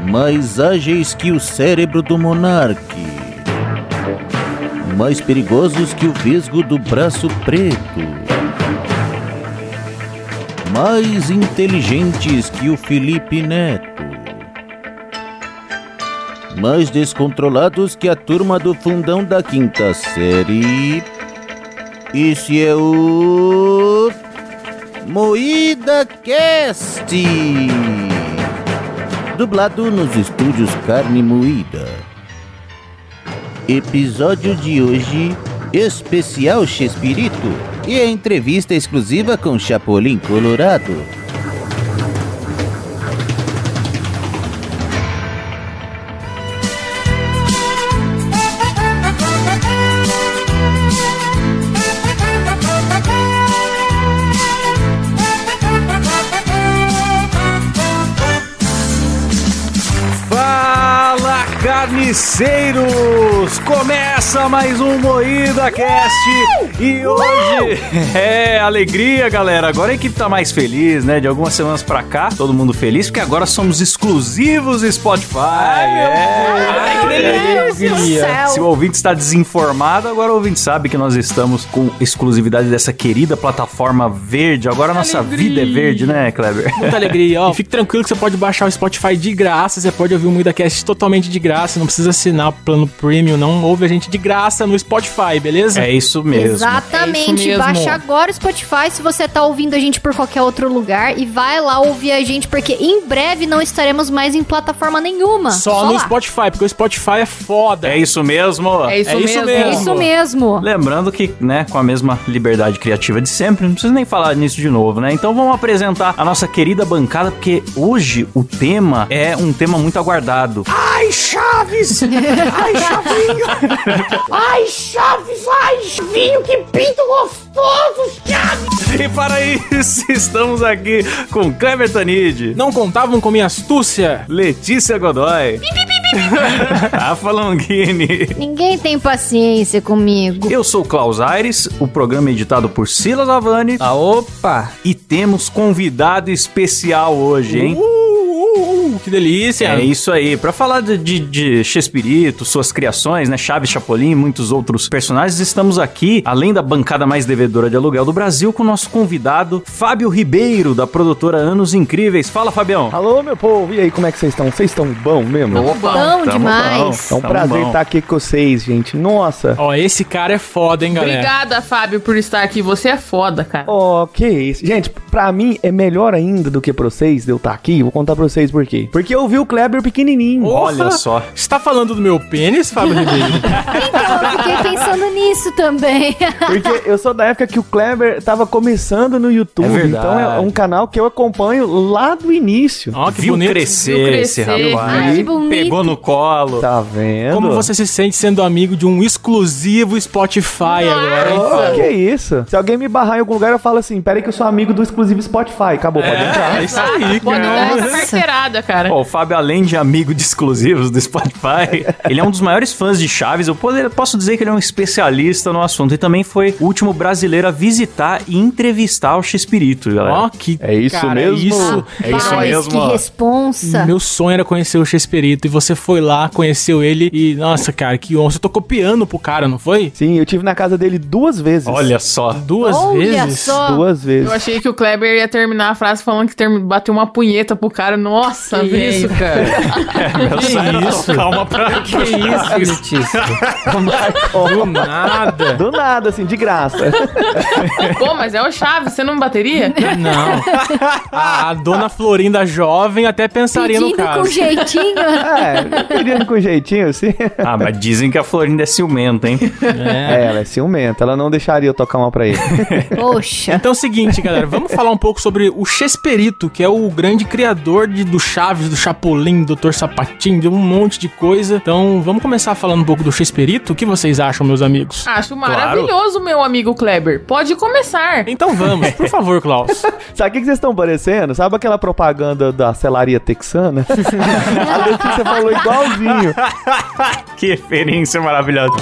mais ágeis que o cérebro do monarque, mais perigosos que o vesgo do braço preto, mais inteligentes que o Felipe Neto, mais descontrolados que a turma do fundão da quinta série. Esse é o Moída Cast, dublado nos estúdios Carne Moída. Episódio de hoje, especial Chespirito e a entrevista exclusiva com Chapolin Colorado. Carniceiros! Começa mais um Moída Cast e hoje é alegria, galera. Agora a equipe tá mais feliz, né? De algumas semanas pra cá, todo mundo feliz, porque agora somos exclusivos Spotify. é. Se o ouvinte está desinformado, agora o ouvinte sabe que nós estamos com exclusividade dessa querida plataforma verde. Agora a nossa Alegria. vida é verde, né, Kleber? Muita alegria, ó. E fique tranquilo que você pode baixar o Spotify de graça, você pode ouvir o MuidaCast totalmente de graça, não precisa assinar o plano premium, não ouve a gente de graça no Spotify, beleza? É isso mesmo. Exatamente. É isso mesmo. Baixa agora o Spotify se você tá ouvindo a gente por qualquer outro lugar e vai lá ouvir a gente, porque em breve não estaremos mais em plataforma nenhuma. Só, no lá. Spotify, porque o Spotify é foda. É isso mesmo? É isso É isso mesmo. É mesmo. isso mesmo. Lembrando que, né, com a mesma liberdade criativa de sempre, não precisa nem falar nisso de novo, né? Então vamos apresentar a nossa querida bancada, porque hoje o tema é um tema muito aguardado. Ai, Chaves! Ai, Chavinho! Ai, Chaves, ai, Chavinho, que pinto gostoso, Chaves! e para isso, estamos aqui com Kleber Tanid, Não contavam com minha astúcia? Letícia Godoy, Rafa Longini. Ninguém tem paciência comigo. Eu sou o Klaus Aires, o programa é editado por Silas Avani. Ah, opa! E temos convidado especial hoje, hein? Uh, uh, uh, que delícia! É isso aí. Pra falar de, de, de Chespirito, suas criações, né? Chaves, Chapolin e muitos outros personagens, estamos aqui, além da bancada mais devedora de aluguel do Brasil, com o nosso convidado, Fábio Ribeiro, da produtora Anos Incríveis. Fala, Fabião. Alô, meu povo, e aí, como é que vocês estão? Vocês estão bom mesmo? Bom demais. É um prazer bom. estar aqui com vocês, gente. Nossa. Ó, esse cara é foda, hein, galera? Obrigada, Fábio, por estar aqui. Você é foda, cara. Ó, que isso. Gente, pra mim é melhor ainda do que pra vocês de eu estar aqui. Vou contar pra vocês por quê. Porque eu vi o Kleber pequenininho. Olha só. Você tá falando do meu pênis, Fábio Ribeiro? Então, eu fiquei pensando nisso também. Porque eu sou da época que o Kleber tava começando no YouTube. É verdade. então é um canal que eu acompanho lá do início. Ó, que Viu bonito. crescer, Viu esse crescer. rapaz. Ai, que bonito. Pegou no colo. Tá vendo? Como você se sente sendo amigo de um exclusivo Spotify agora, hein? Ó, que isso? Se alguém me barrar em algum lugar, eu falo assim: pera aí que eu sou amigo do exclusivo Spotify. Acabou, pode entrar. É isso aí, Pode dar cara. essa carteirada, cara. Ó, o Fábio, além de amigo de exclusivos do Spotify, ele é um dos maiores fãs de Chaves. Eu poder- posso dizer que ele é um especialista no assunto. E também foi o último brasileiro a visitar e entrevistar o Chespirito, galera. Ó, que É isso cara, mesmo? isso. É isso mesmo, que ó. responsa. Meu sonho era conhecer o Chespirito e você foi lá, conheceu ele e, nossa, cara, que honra. Você tocou piano pro cara, não foi? Sim, eu tive na casa dele duas vezes. Olha só. Duas Olha vezes. só. Duas vezes. Eu achei que o Kleber ia terminar a frase falando que bateu uma punheta pro cara. Nossa, Que isso, cara? Meu sonho era isso? Calma pra Que isso, Letícia? Do nada. Do nada, assim, de graça. Pô, mas é o Chaves, você não bateria? Não. A, a dona Florinda jovem até pensaria no Pedindo com caso. jeitinho. É, pedindo com jeitinho, assim. Ah, mas dizem que a Florinda é ciumenta, hein? É. É, ela é ciumenta, ela não deixaria eu tocar uma pra ele. Poxa. Então é o seguinte, galera, vamos falar um pouco sobre o Chesperito, que é o grande criador de, do Chaves, do Chapolin, do Dr. Sapatinho, de um monte de coisa. Então vamos começar falando um pouco do Chesperito. O que vocês acham, meus amigos? Acho maravilhoso, meu amigo Kleber. Pode começar. Então vamos, por favor, Klaus. Sabe o que que vocês estão parecendo? Sabe aquela propaganda da celaria texana? A Letícia falou igualzinho. que referência maravilhosa.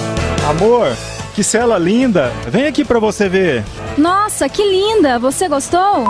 Amor, Que cela linda! Vem aqui pra você ver. Nossa, que linda! Você gostou?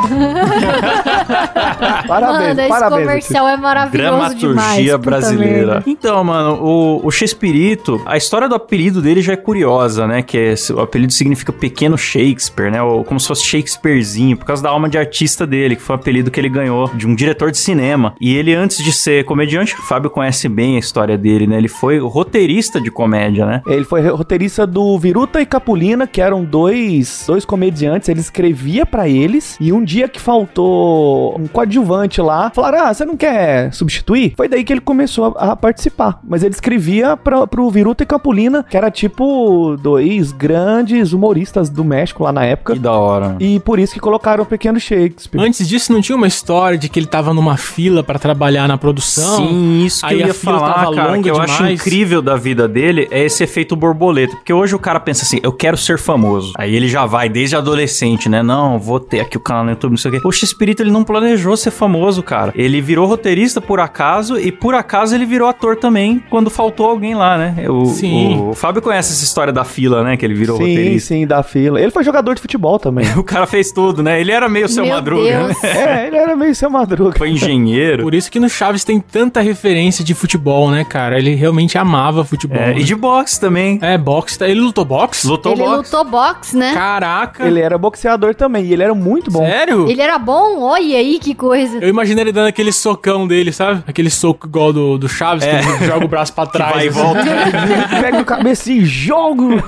Parabéns, Mano, esse parabéns. comercial é maravilhoso demais. Dramaturgia puta brasileira. Então, mano, o, o Chespirito, a história do apelido dele já é curiosa, né? Que é, o apelido significa pequeno Shakespeare, né? Ou como se fosse Shakespearezinho, por causa da alma de artista dele, que foi o apelido que ele ganhou de um diretor de cinema. E ele, antes de ser comediante, o Fábio conhece bem a história dele, né? Ele foi roteirista de comédia, né? Ele foi roteirista do Viruta e Capulina, que eram dois, dois comediantes. Ele escrevia pra eles. E um dia que faltou um coadjuvante lá, falaram: Ah, você não quer substituir? Foi daí que ele começou a, a participar. Mas ele escrevia pra, pro Viruta e Capulina, que era tipo dois grandes humoristas do México lá na época. Que da hora. E por isso que colocaram o pequeno Shakespeare. Antes disso, não tinha uma história de que ele tava numa fila pra trabalhar na produção? Sim, isso que Aí eu a ia fila falar, tava cara, longa que eu acho demais. incrível da vida dele é esse efeito borboleta. Porque hoje o cara pensa assim, eu quero ser famoso. Aí ele já vai desde adolescente, né? Não, vou ter aqui o canal no YouTube, não sei o quê. O X-Espírito, ele não planejou ser famoso, cara. Ele virou roteirista por acaso e por acaso ele virou ator também quando faltou alguém lá, né? O, Sim. O, Fábio conhece essa história da fila, né? Que ele virou sim, roteirista. sim, da fila. Ele foi jogador de futebol também. O cara fez tudo, né? Ele era meio seu Meu madruga, Deus. né? é, ele era meio seu madruga. Foi engenheiro. Por isso que no Chaves tem tanta referência de futebol, né, cara? Ele realmente amava futebol. É, né? e de boxe também. É, boxe. tá- Ele lutou boxe? Lutou Ele boxe. lutou boxe, né? Caraca. Ele era boxeador também, e ele era muito bom. Sério? Ele era bom? Olha aí que coisa. Eu imaginei ele dando aquele socão dele, sabe? Aquele soco igual do, do Chaves, É. que ele joga o braço pra trás. vai e assim. volta. Ele pega o cabeça e joga.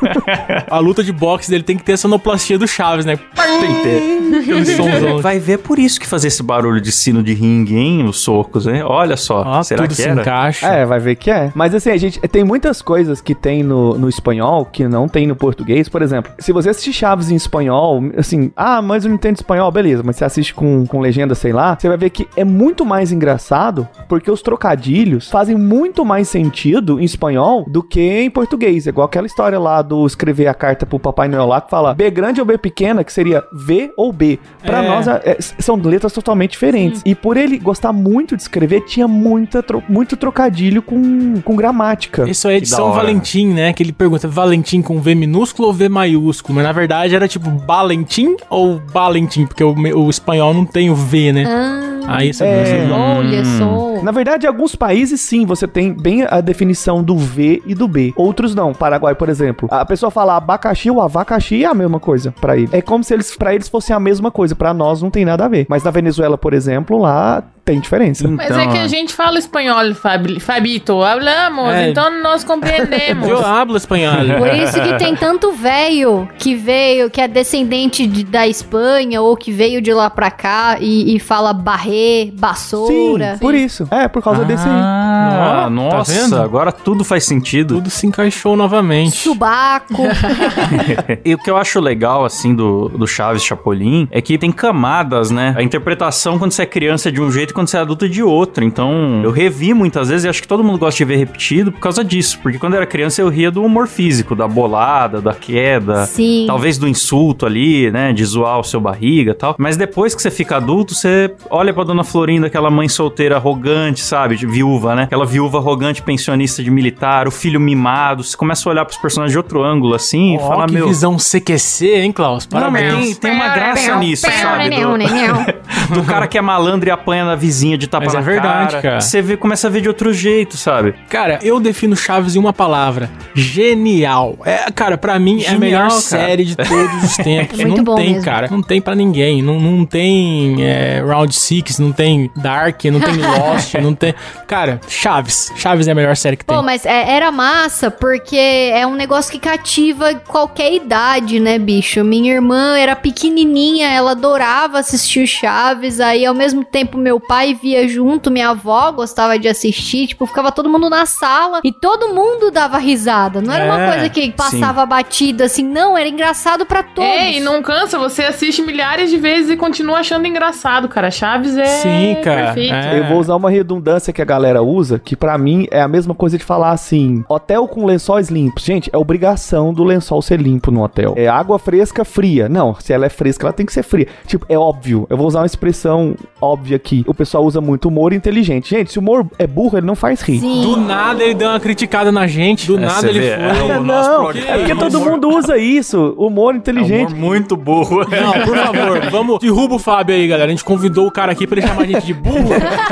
A luta de boxe dele tem que ter a sonoplastia do Chaves, né? Tem que ter. Vai ver por isso que fazia esse barulho de sino de ringue, hein? Os socos, hein? Olha só. Ó, Será tudo que se era? encaixa. É, vai ver que é. Mas assim, a gente tem muitas coisas que tem no, no espanhol que não tem no português. Por exemplo, se você assistir Chaves em espanhol, assim, ah, mas eu não entendo espanhol, beleza. Mas você assiste com, com legenda, sei lá, você vai ver que é muito mais engraçado porque os trocadilhos fazem muito mais sentido em espanhol do que em português. É igual aquela história lá do escrever a carta pro Papai Noel lá que fala B grande ou B pequena, que seria V ou B. Pra É. nós, é- é- são letras totalmente diferentes. E por ele gostar muito de escrever, tinha muita tro- muito trocadilho com, com gramática. Isso aí é de São. Valentim, né? Que ele pergunta Valentim com V minúsculo ou V maiúsculo. Mas na verdade era tipo Valentim ou Valentim, porque o, o espanhol não tem o V, né? Ah, Aí essa É. olha só. Na verdade, em alguns países sim, você tem bem a definição do V e do B. Outros não. Paraguai, por exemplo. A pessoa fala abacaxi ou abacaxi é a mesma coisa pra ele. É como se eles para eles fossem a mesma coisa. Pra nós não tem nada a ver. Mas na Venezuela, por exemplo, lá tem diferença. Mas é que a gente fala espanhol, Fabi, Fabito. Hablamos, É. então nós compreendemos. Eu hablo espanhol. Por isso que tem tanto velho que veio, que é descendente de- da Espanha ou que veio de lá pra cá e, e fala barré, Sim, bassoura. por isso. É, por causa desse aí. Ah, tá nossa, vendo? agora tudo faz sentido. Tudo se encaixou novamente. Subaco. E o que eu acho legal, assim, do, do Chaves Chapolin é que tem camadas, né? A interpretação quando você é criança é de um jeito e quando você é adulto é de outro. Então, eu revi muitas vezes e acho que todo mundo gosta de ver repetido por causa disso. Porque quando eu era criança eu ria do humor físico, da bolada, da queda. Sim. Talvez do insulto ali, né? De zoar o seu barriga e tal. Mas depois que você fica adulto, você olha pra Dona Florinda, aquela mãe solteira arrogante, sabe? De viúva, né? Aquela viúva arrogante, pensionista de militar, o filho mimado. Você começa a olhar pros personagens de outro ângulo, assim, e Ó, falar, que meu. visão CQC, hein, Klaus? Não, mas Parabéns. tem, tem uma graça nisso, sabe? Do, do cara que é malandro e apanha na vizinha de tapa Mas na é verdade, cara. cara. Você vê, começa a ver de outro jeito, sabe? Cara, eu defino Chaves em uma palavra: genial. É, cara, pra mim é a Genial, melhor cara. série de todos os tempos. É muito não bom tem, mesmo. cara. Não tem pra ninguém. Não, não tem é, Round Six, não tem Dark, não tem Lost, não tem. Cara, Chaves. Chaves é a melhor série que tem. Pô, mas é- era massa porque é um negócio que cativa qualquer idade, né, bicho? Minha irmã era pequenininha, ela adorava assistir o Chaves, aí ao mesmo tempo meu pai via junto, minha avó gostava de assistir, tipo, ficava todo mundo na sala e todo mundo dava risada. Não era uma É, coisa que passava batida assim, não, era engraçado pra todos. É, e não cansa, você assiste milhares de vezes e continua achando engraçado, cara. Chaves é Sim, cara. perfeito. É. Eu vou usar uma redundância que a galera usa, que pra mim é a mesma coisa de falar assim: hotel com lençóis limpos. Gente, é obrigação do lençol ser limpo no hotel. É água fresca, fria. Não, se ela é fresca, ela tem que ser fria. Tipo, é óbvio. Eu vou usar uma expressão óbvia aqui. O pessoal usa muito humor inteligente. Gente, se o humor é burro, ele não faz rir. Do nada ele deu uma criticada na gente, do É, nada ele vê, foi. é o nosso não, é porque todo mundo usa isso. Humor inteligente. Humor muito burro. Não, por favor, vamos. Derruba o Fábio aí, galera. A gente convidou o cara aqui pra ele chamar a gente de burro.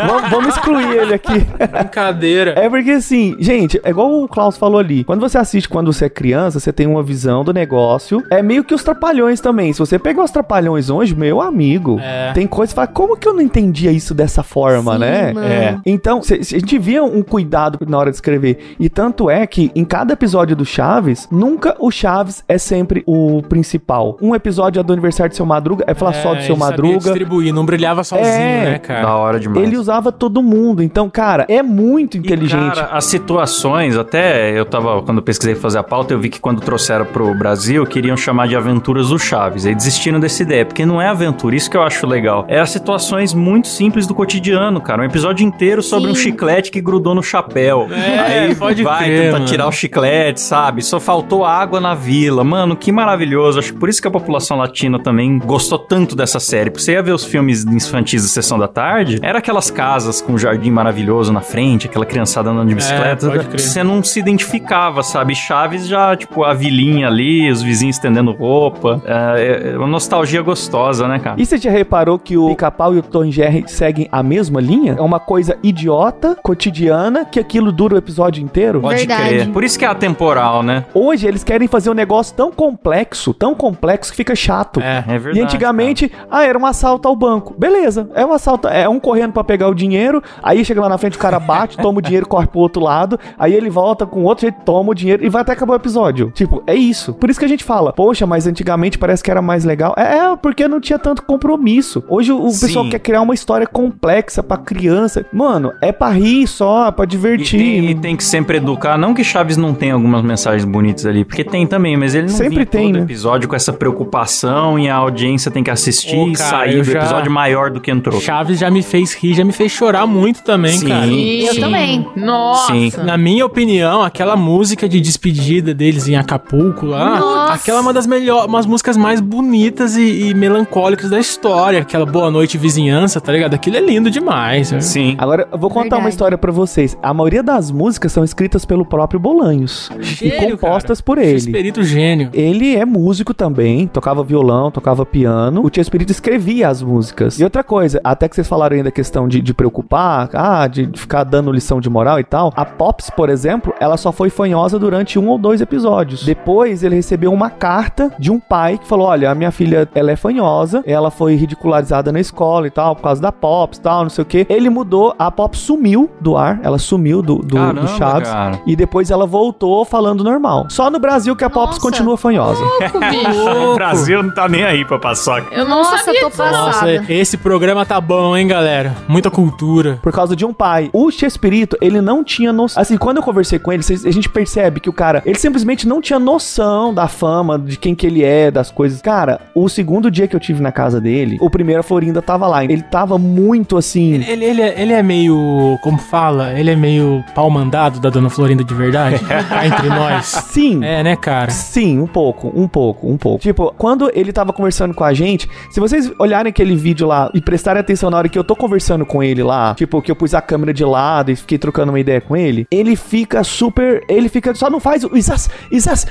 vamos, vamos excluir ele aqui. Brincadeira. É porque assim, gente, é igual o Klaus falou ali. Quando você assiste quando você é criança, você tem uma visão do negócio. É meio que os trapalhões também. Se você pegar os trapalhões hoje, meu amigo, É. tem coisa que fala, como que eu não entendia isso dessa forma, Sim, né? mano. É. Então, cê- cê- a gente via um cuidado na hora de escrever. E tanto é que em cada episódio do Chaves, nunca o Chaves é sempre o principal. Um episódio é do aniversário do seu Madruga, é falar só do É, seu ele sabia Madruga. distribuir, não brilhava sozinho, É. né, cara? Da hora demais. Ele usava todo mundo. Então, cara, é muito E, inteligente. cara, as situações, até eu tava, quando eu pesquisei fazer a pauta, eu vi que quando trouxeram pro Brasil, queriam chamar de Aventuras do Chaves. Aí desistiram dessa ideia, porque não é aventura, isso que eu acho legal. É as situações muito simples do cotidiano, cara. Um episódio inteiro sobre Sim. um chiclete que grudou no chapéu. É, Aí pode vai crer, tentar mano. tirar o chiclete, sabe? Só faltou água na vila. Mano, que maravilhoso. Acho que por isso que a população latina também gostou tanto dessa série. Porque você ia ver os filmes infantis da Sessão da Tarde, era aquelas casas com um jardim maravilhoso na frente, aquela criançada andando de bicicleta. É, pode crer. você não se identificava, sabe? Chaves já, tipo, a vilinha ali, os vizinhos estendendo roupa. É, é uma nostalgia gostosa, né, cara? E você já reparou que o Pica-Pau e o Tom Jerry seguem a mesma linha? É uma coisa idiota, cotidiana, que aquilo dura o episódio inteiro? Pode Verdade. crer. Por isso que é atemporal, né? Hoje eles querem fazer um negócio tão complexo, tão complexo que fica chato. É. É verdade. E antigamente, ah, era um assalto ao banco. Beleza, é um assalto, é um correndo pra pegar o dinheiro, aí chega lá na frente o cara bate, toma o dinheiro, corre pro outro lado, aí ele volta com outro jeito, toma o dinheiro e vai até acabar o episódio. Tipo, é isso. Por isso que a gente fala, poxa, mas antigamente parece que era mais legal. É, é, porque não tinha tanto compromisso. Hoje o, o Sim. pessoal quer criar uma história complexa pra criança. Mano, é pra rir só, pra E divertir. tem, e tem que sempre educar. Não que Chaves não tenha algumas mensagens bonitas ali, porque tem também, mas ele não Sempre tem, todo né? episódio com essa preocupação e a audiência tem que assistir Ô, e cara, sair do já- episódio maior do que entrou. Chaves já me fez rir, já me fez chorar muito também, Sim. cara. Eu também. Nossa. Sim. Na minha opinião, aquela música de despedida deles em Acapulco lá, Nossa. aquela é uma das melhores, umas músicas mais bonitas e, e melancólicas da história. Aquela Boa Noite Vizinhança, tá ligado? Aquilo é lindo demais. né? Sim. Agora, eu vou contar Verdade. uma história pra vocês. A maioria das músicas são escritas pelo próprio Bolanhos e Gênio, compostas cara. por ele. Espírito gênio. Ele é músico também, tocava violão, tocava piano. O Tia Espírito escrevia as músicas. E outra coisa, até que vocês falaram aí da questão de, de preocupar, ah, de, de ficar dando lição de moral e tal. A Pops, por exemplo, ela só foi fanhosa durante um ou dois episódios. Depois ele recebeu uma carta de um pai que falou: Olha, a minha filha ela é fanhosa, ela foi ridicularizada na escola e tal, por causa da Pops e tal, não sei o que. Ele mudou, a Pops sumiu do ar, ela sumiu do, do, Caramba, do Chaves. cara. E depois ela voltou falando normal. Só no Brasil que a Pops Nossa. continua fanhosa. o Brasil não tá nem aí pra paçoca. Eu não Nossa, sabia tô passada. Nossa, esse programa tá bom, hein, galera? Muita cultura. Por causa de um pai. O Chespirito, ele não tinha noção. Assim, quando eu conversei com ele, a gente percebe que o cara, ele simplesmente não tinha noção da fama, de quem que ele é, das coisas. Cara, o segundo dia que eu tive na casa dele, o primeiro a Florinda tava lá. Ele tava muito assim. Ele, ele, ele é, ele é meio. Como fala? Ele é meio pau mandado da dona Florinda de verdade? Cá entre nós. Sim. É, né, cara? Sim, um pouco, um pouco, um pouco. Tipo, quando ele tava conversando com a gente, se vocês olharem aquele vídeo lá e prestarem atenção na hora que eu tô conversando com ele lá, tipo, que eu pus a câmera de lado e fiquei trocando uma ideia com ele, ele fica super. Ele fica. Só não faz o. Isas, Isas.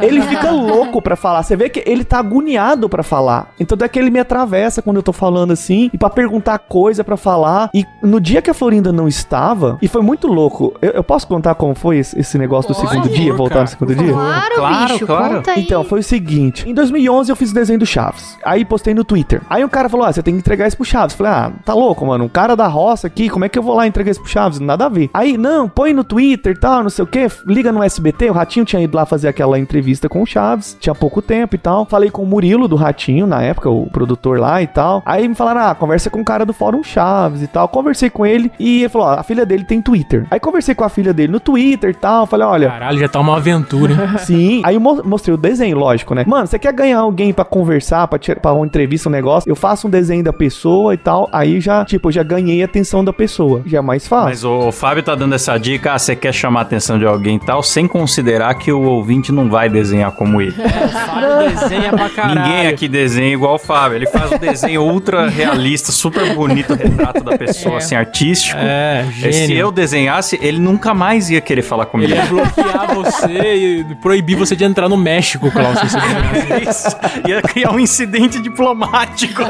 Ele fica louco pra falar. Você vê que ele tá agoniado pra falar. Então é que ele me atravessa quando eu tô falando assim, e pra perguntar coisa pra falar. E no dia que a Florinda não estava, e foi muito louco. Eu, eu posso contar como foi esse, esse negócio do Pode, segundo dia, cara, voltar no segundo dia? Claro, Claro, bicho, claro. conta aí. Então, foi o seguinte. Em 2011 eu fiz o desenho do Chaves. Aí postei no Twitter. Aí o cara falou: Ah, você tem que entregar isso pro Chaves. Falei: Ah, tá louco, mano. Um cara da roça aqui, como é que eu vou lá entregar isso pro Chaves? Nada a ver. Aí, não, põe no Twitter e tal, não sei o que. Liga no SBT. O Ratinho tinha ido lá fazer aquela entrevista com o Chaves. Tinha pouco tempo e tal. Falei com o Murilo do Ratinho, na época, o produtor lá e tal. Aí me falaram: Ah, conversa com o cara do Fórum Chaves e tal. Conversei com ele e ele falou: Ó, a filha dele tem Twitter. Aí conversei com a filha dele no Twitter e tal. Falei: Olha, Caralho, já tá uma aventura, hein? Sim. Aí eu mo- mostrei o desenho, lógico, né? Mano, você quer ganhar alguém pra conversar, pra, tirar, pra uma entrevista, um negócio? Eu faço um desenho da pessoa e tal. Aí já, tipo, eu já ganhei a atenção da pessoa. Já é mais fácil. Mas o Fábio tá dando essa dica, ah, você quer chamar a atenção de alguém e tal, sem considerar que o ouvinte não vai desenhar como ele. Fábio desenha pra caralho. Ninguém aqui desenha igual o Fábio. Ele faz um desenho ultra realista, super bonito retrato da pessoa, É. assim, artístico. É, E Se gênio. eu desenhasse, ele nunca mais ia querer falar comigo. Ele ia bloquear você e proibir você de entrar no México, Klaus. se. Isso. Ia criar um incidente diplomático.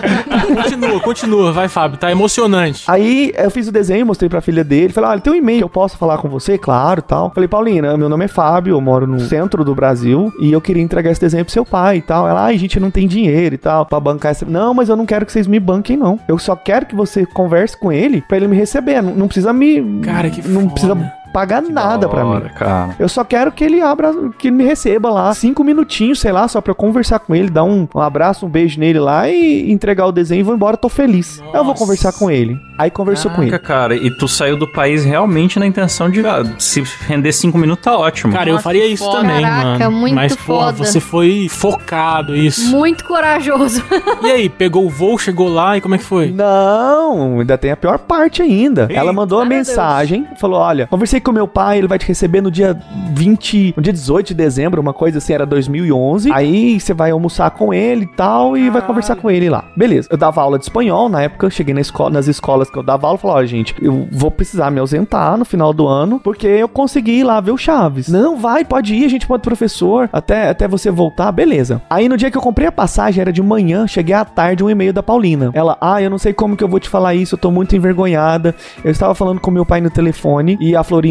continua, continua, vai, Fábio. Tá emocionante. Aí eu fiz o desenho, mostrei pra filha dele. Falei, olha, tem um e-mail eu posso falar com você? Claro, tal. Falei, Paulina, meu nome é Fábio, eu moro no centro do Brasil e eu queria entregar esse desenho pro seu pai e tal. Ela, ai, gente, não tem dinheiro e tal pra bancar essa. Não, mas eu não quero que vocês me banquem, não. Eu só quero que você converse com ele pra ele me receber. Não, não precisa me. Cara, que Não foda. precisa pagar nada pra mim. Cara. Eu só quero que ele abra, que ele me receba lá, cinco minutinhos, sei lá, só pra eu conversar com ele, dar um, um abraço, um beijo nele lá e entregar o desenho e vou embora, tô feliz. Aí eu vou Nossa. conversar com ele. Aí conversou com ele. Caraca, cara, e tu saiu do país realmente na intenção de ah, se render cinco minutos tá ótimo. Cara, eu Nossa, faria que isso foda. também, Caraca, mano. muito Mas, porra, foda. você foi focado, isso. Muito corajoso. E aí, pegou o voo, chegou lá e como é que foi? Não, ainda tem a pior parte ainda. Ela mandou uma meu mensagem, falou: Olha, conversei com meu pai, ele vai te receber no dia 20, no dia 18 de dezembro, uma coisa assim, era 2011. Aí você vai almoçar com ele e tal, e vai conversar com ele lá. Beleza, eu dava aula de espanhol na época, eu cheguei na escola, nas escolas que eu dava aula e falei: Olha, gente, eu vou precisar me ausentar no final do ano, porque eu consegui ir lá ver o Chaves. Não, vai, pode ir, a gente pode professor, até, até você voltar, beleza. Aí no dia que eu comprei a passagem, era de manhã, cheguei à tarde, um e-mail da Paulina. Ela, ah, eu não sei como que eu vou te falar isso, eu tô muito envergonhada. Eu estava falando com meu pai no telefone e a Florinda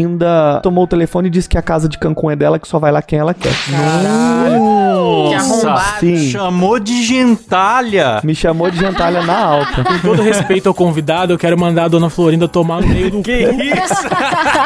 tomou o telefone e disse que a casa de Cancún é dela, que só vai lá quem ela quer. Que arrombado. Sim. Chamou de gentalha. Me chamou de gentalha na alta. Com todo respeito ao convidado, eu quero mandar a dona Florinda tomar no meio do Que isso?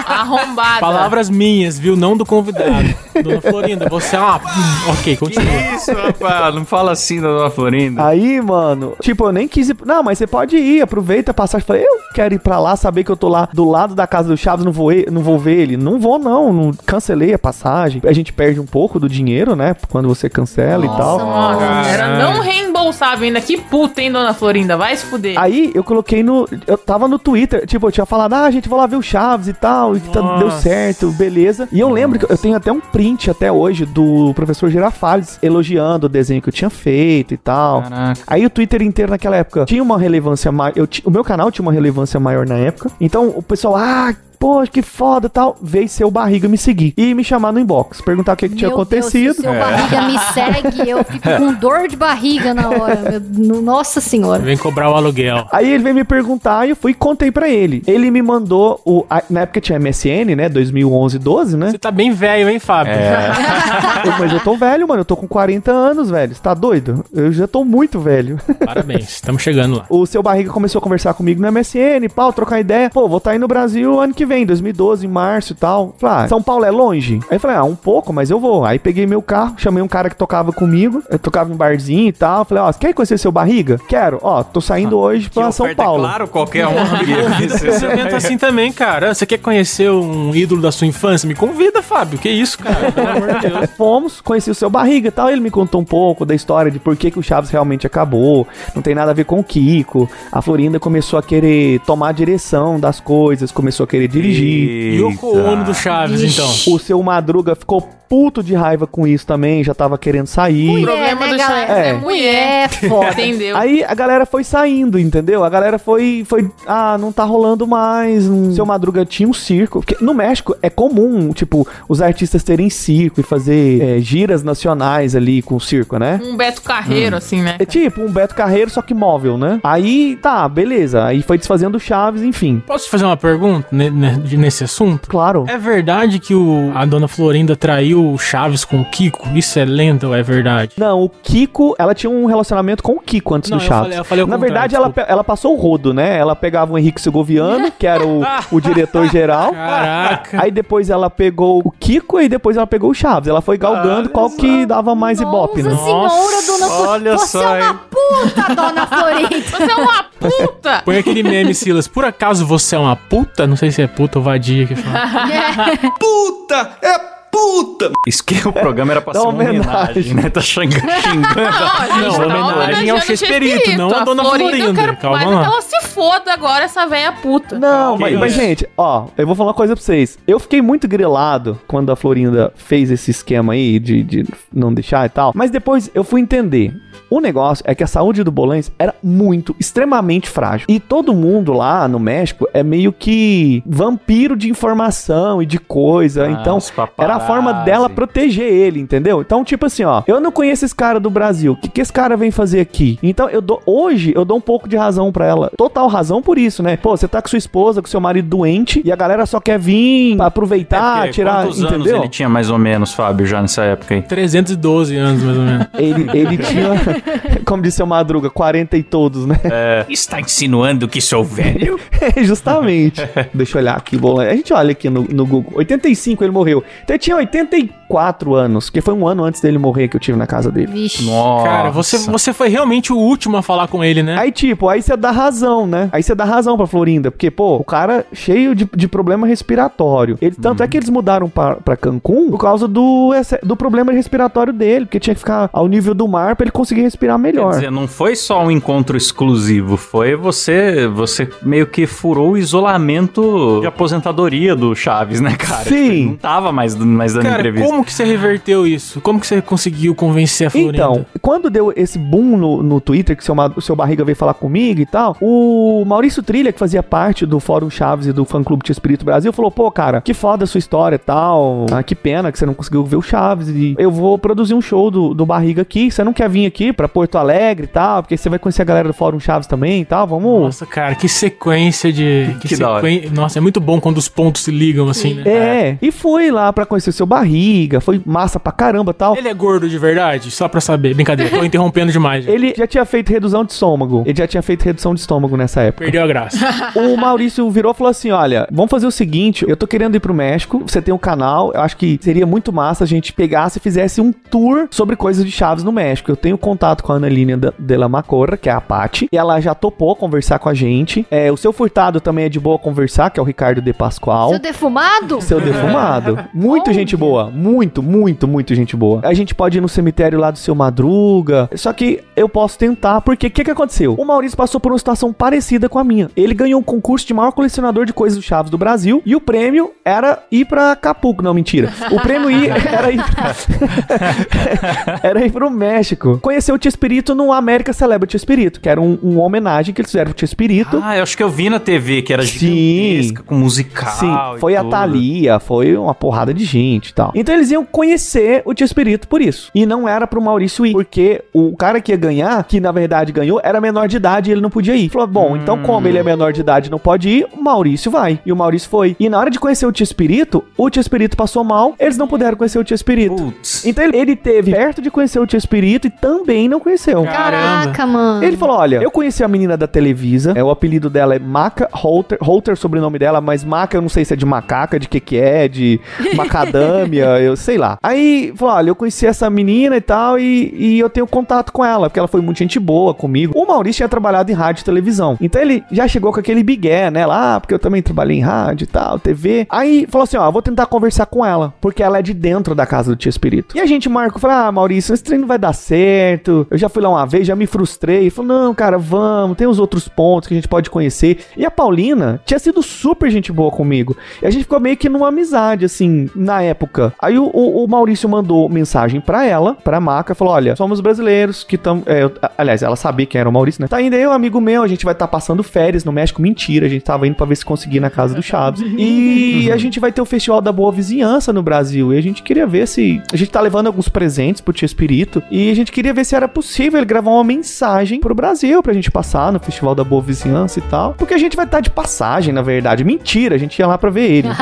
Arrombada. Palavras minhas, viu? Não do convidado. Dona Florinda, você é uma. Hum, ok, Que continua. isso, rapaz? Não fala assim da dona Florinda. Aí, mano, tipo, eu nem quis ir. Não, mas você pode ir, aproveita a passagem. Falei, eu quero ir pra lá, saber que eu tô lá do lado da casa do Chaves, não vou, ir- não vou ver ele. Não vou, não, não. Cancelei a passagem. A gente perde um pouco do dinheiro, né? Quando você cancela e tal. Nossa, era não reembolsável ainda. Que puta, hein, dona Florinda? Vai se fuder. Aí eu coloquei no. Eu tava no Twitter, tipo, eu tinha falado, ah, gente, vou lá ver o Chaves e tal, e que tá- deu Nossa. certo, beleza. E eu lembro que eu tenho até um print até hoje do professor Girafales elogiando o desenho que eu tinha feito e tal. Caraca. Aí o Twitter inteiro naquela época tinha uma relevância maior. O meu canal tinha uma relevância maior na época. Então o pessoal, ah, pô, que foda e tal. Veio seu barriga me seguir. E me chamar no inbox. Perguntar o que, que tinha Meu acontecido. Deus, se seu barriga me segue, eu fico com dor de barriga na hora. meu- Nossa senhora. Vem cobrar o aluguel. Aí ele veio me perguntar e eu fui e contei pra ele. Ele me mandou o. na época tinha MSN, né? 2011, 12, né? Você tá bem velho, hein, Fábio? Eu- mas eu tô velho, mano. Eu tô com 40 anos, velho. Você tá doido? Eu já tô muito velho. Parabéns, estamos chegando lá. O seu barriga começou a conversar comigo no MSN, pau, trocar ideia. Pô, vou estar aí no Brasil ano que vem, 2012, em março e tal. Falei, ah, São Paulo é longe? Aí eu falei, ah, um pouco, mas eu vou. Aí peguei meu carro, chamei um cara que tocava comigo. Eu tocava em barzinho e tal. Falei, ó, você quer conhecer seu barriga? Quero. Ó, tô saindo hoje Que pra São oferta, Paulo. É claro, qualquer um. Esse evento assim também, cara. Você quer conhecer um ídolo da sua infância? Me convida, Fábio. Que isso, cara? Pelo amor de Deus. Fomos, conheci o seu barriga e tal. Ele me contou um pouco da história de por que, que o Chaves realmente acabou. Não tem nada a ver com o Kiko. A Florinda começou a querer tomar a direção das coisas, começou a querer dirigir. Yoko Ono do Chaves, então. O seu Madruga ficou puto de raiva com isso também, já tava querendo O sair. problema né, do galera? Chaves é, É. mulher. Foda. Entendeu? Aí a galera foi saindo, entendeu? A galera foi, foi, ah, não tá rolando mais. Não. Seu Madruga tinha um circo. Porque no México é comum, tipo, os artistas terem circo e fazer é, giras nacionais ali com o circo, né? Um Beto Carreiro, assim, né? É tipo um Beto Carreiro, só que móvel, né? Aí, tá, beleza. Aí foi desfazendo o Chaves, enfim. Posso te fazer uma pergunta ne- ne- de- nesse assunto? Claro. É verdade que o, a dona Florinda traiu o Chaves com o Kiko? Isso é lenda ou é verdade? Não, o Kiko, ela tinha um relacionamento com o Kiko antes Não, do eu Chaves. falei- eu falei Na verdade, ela, desculpa. ela passou o rodo, né? Ela pegava o Henrique Segoviano, que era o, o diretor-geral. Caraca. Aí depois ela pegou o Kiko e depois ela pegou o Chaves. Ela foi galgando qual que dava mais ibope, né? Nossa senhora, dona Florinda. olha Você só, é uma hein? puta, dona Florinda. Você é uma puta! Põe aquele meme, Silas. Por acaso você é uma puta? Não sei se é puta vadia que fala. Puta! É puta! Isso que o programa era pra ser uma homenagem. né? Tá xingando. xingando. Não, a gente Não, tá homenagem ao o Chespirito, não a Dona Florinda. Eu quero Calma mais lá. é que ela se foda agora, essa velha puta. Não, mas, mas, gente, ó, eu vou falar uma coisa pra vocês. Eu fiquei muito grilado quando a Florinda fez esse esquema aí de, de não deixar e tal. Mas depois eu fui entender. O negócio é que a saúde do Bolães era muito, extremamente frágil. E todo mundo lá no México é meio que vampiro de informação e de coisa. Ah, então, era a forma dela proteger ele, entendeu? Então, tipo assim, ó, eu não conheço esse cara do Brasil. O que, que esse cara vem fazer aqui? Então, eu dou, hoje eu dou um pouco de razão pra ela. Total razão por isso, né? Pô, você tá com sua esposa, com seu marido doente e a galera só quer vir pra aproveitar, É, tirar, quantos anos entendeu? ele tinha mais ou menos, Fábio, já nessa época aí? 312 anos, mais ou menos. Ele, ele tinha, como disse o Madruga, 40 e todos, né? Está insinuando que sou velho? Justamente. Deixa eu olhar aqui, Bolan. A gente olha aqui no, no Google. 85 ele morreu. Então ele tinha 84 anos, que foi um ano antes dele morrer que eu tive na casa dele. Vixe. Nossa. Cara, você, você foi realmente o último a falar com ele, né? Aí, tipo, aí você dá razão, né? Aí você dá razão pra Florinda, porque, pô, o cara cheio de, de problema respiratório. Ele, tanto é que eles mudaram pra, pra Cancún por causa do, do problema respiratório dele, porque tinha que ficar ao nível do mar pra ele conseguir respirar Quer melhor. dizer, não foi só um encontro exclusivo, foi você você meio que furou o isolamento de aposentadoria do Chaves, né, cara? Sim. Tipo, ele não tava mais, mais dando Cara, entrevista. como que você reverteu isso? Como que você conseguiu convencer a Florinda? Então, quando deu esse boom no, no Twitter, que seu, o seu barriga veio falar comigo e tal, o Maurício Trilha, que fazia parte do Fórum Chaves e do Fã Clube Tia Espírito Brasil, falou: pô, cara, que foda a sua história e tal. Ah, que pena que você não conseguiu ver o Chaves. E eu vou produzir um show do, do barriga aqui. Você não quer vir aqui pra Porto Alegre e tal? Porque você vai conhecer a galera do Fórum Chaves também e tal. Vamos. Nossa, cara, que sequência de. Que da hora. sequen- Nossa, é muito bom quando os pontos se ligam assim, né? É, e fui lá pra conhecer o seu barriga, foi massa pra caramba e tal. Ele é gordo de verdade? Só pra saber. Brincadeira, tô interrompendo demais. gente. Ele já tinha feito redução de estômago. Ele já tinha feito redução de estômago nessa época. Perdeu a graça. o Maurício virou e falou assim: Olha, vamos fazer o seguinte: eu tô querendo ir pro México, você tem um canal, eu acho que seria muito massa a gente pegasse e fizesse um tour sobre coisas de Chaves no México. Eu tenho contato com a Ana Línia de la Macorra, que é a Paty, e ela já topou conversar com a gente. É, o seu Furtado também é de boa conversar, que é o Ricardo de Pascoal. Seu defumado? Seu defumado. Muito gente boa. Muito, muito, muito gente boa. A gente pode ir no cemitério lá do seu Madruga. Só que eu posso tentar, porque o que, que aconteceu? O Maurício passou por uma situação parecida com a minha. Ele ganhou um concurso de maior colecionador de coisas do Chaves do Brasil. E o prêmio era ir pra Acapulco. Não, mentira. O prêmio ir, era ir pra... era ir pro México. Conheceu o Tia Espírito no América Celebra o Tia Espírito, que era um, uma homenagem que eles fizeram pro Tia Espírito. Ah, eu acho que eu vi na TV, que era Sim. gigantesca, com musical Sim, foi a tudo. Thalia, foi uma porrada de gente e tal. Então eles iam conhecer o Tio Espírito por isso. E não era pro Maurício ir, porque o cara que ia ganhar, que na verdade ganhou, era menor de idade e ele não podia ir. Falou, bom, então como ele é menor de idade e não pode ir, o Maurício vai. E o Maurício foi. E na hora de conhecer o Tio Espírito, o Tio Espírito passou mal, eles não puderam conhecer o Tio Espírito. Putz. Então ele, teve perto de conhecer o Tio Espírito e também não conheceu. Caraca, mano. Ele falou: Olha, eu conheci a menina da Televisa. É, o apelido dela é Maca Holter. Holter, é o sobrenome dela, mas Maca eu não sei se é de macaca, de que que é, de macadâmia, eu sei lá. Aí, falou: Olha, eu conheci essa menina e tal, e, e eu tenho contato com ela, porque ela foi muito gente boa comigo. O Maurício tinha trabalhado em rádio e televisão. Então ele já chegou com aquele bigué, né? Lá, porque eu também trabalhei em rádio e tal, TV. Aí falou assim: Ó, vou tentar conversar com ela, porque ela é de dentro da casa do Tio Espírito. E a gente marcou, falou: Ah, Maurício, esse treino não vai dar certo. Eu já fui lá uma vez, já me frustrei. Falou: Não, cara, vamos, tem os outros pontos que a gente pode conhecer. E a Paulina tinha sido super gente boa comigo. E a gente ficou meio que numa amizade, assim, na época. Aí o, o- o Maurício mandou mensagem pra ela, pra Maca, falou: Olha, somos brasileiros que estamos. aliás, ela sabia quem era o Maurício, né? Tá indo aí, um amigo meu, a gente vai estar passando férias no México. Mentira, a gente tava indo pra ver se conseguia na casa do Chaves. E a gente vai ter o Festival da Boa Vizinhança no Brasil. E a gente queria ver se. A gente tá levando alguns presentes pro Tio Espírito. E a gente queria ver se era possível ele gravar uma mensagem pro Brasil pra gente passar no Festival da Boa Vizinhança e tal. Porque a gente vai estar de passagem, na verdade. Mentira, a gente ia lá pra ver ele.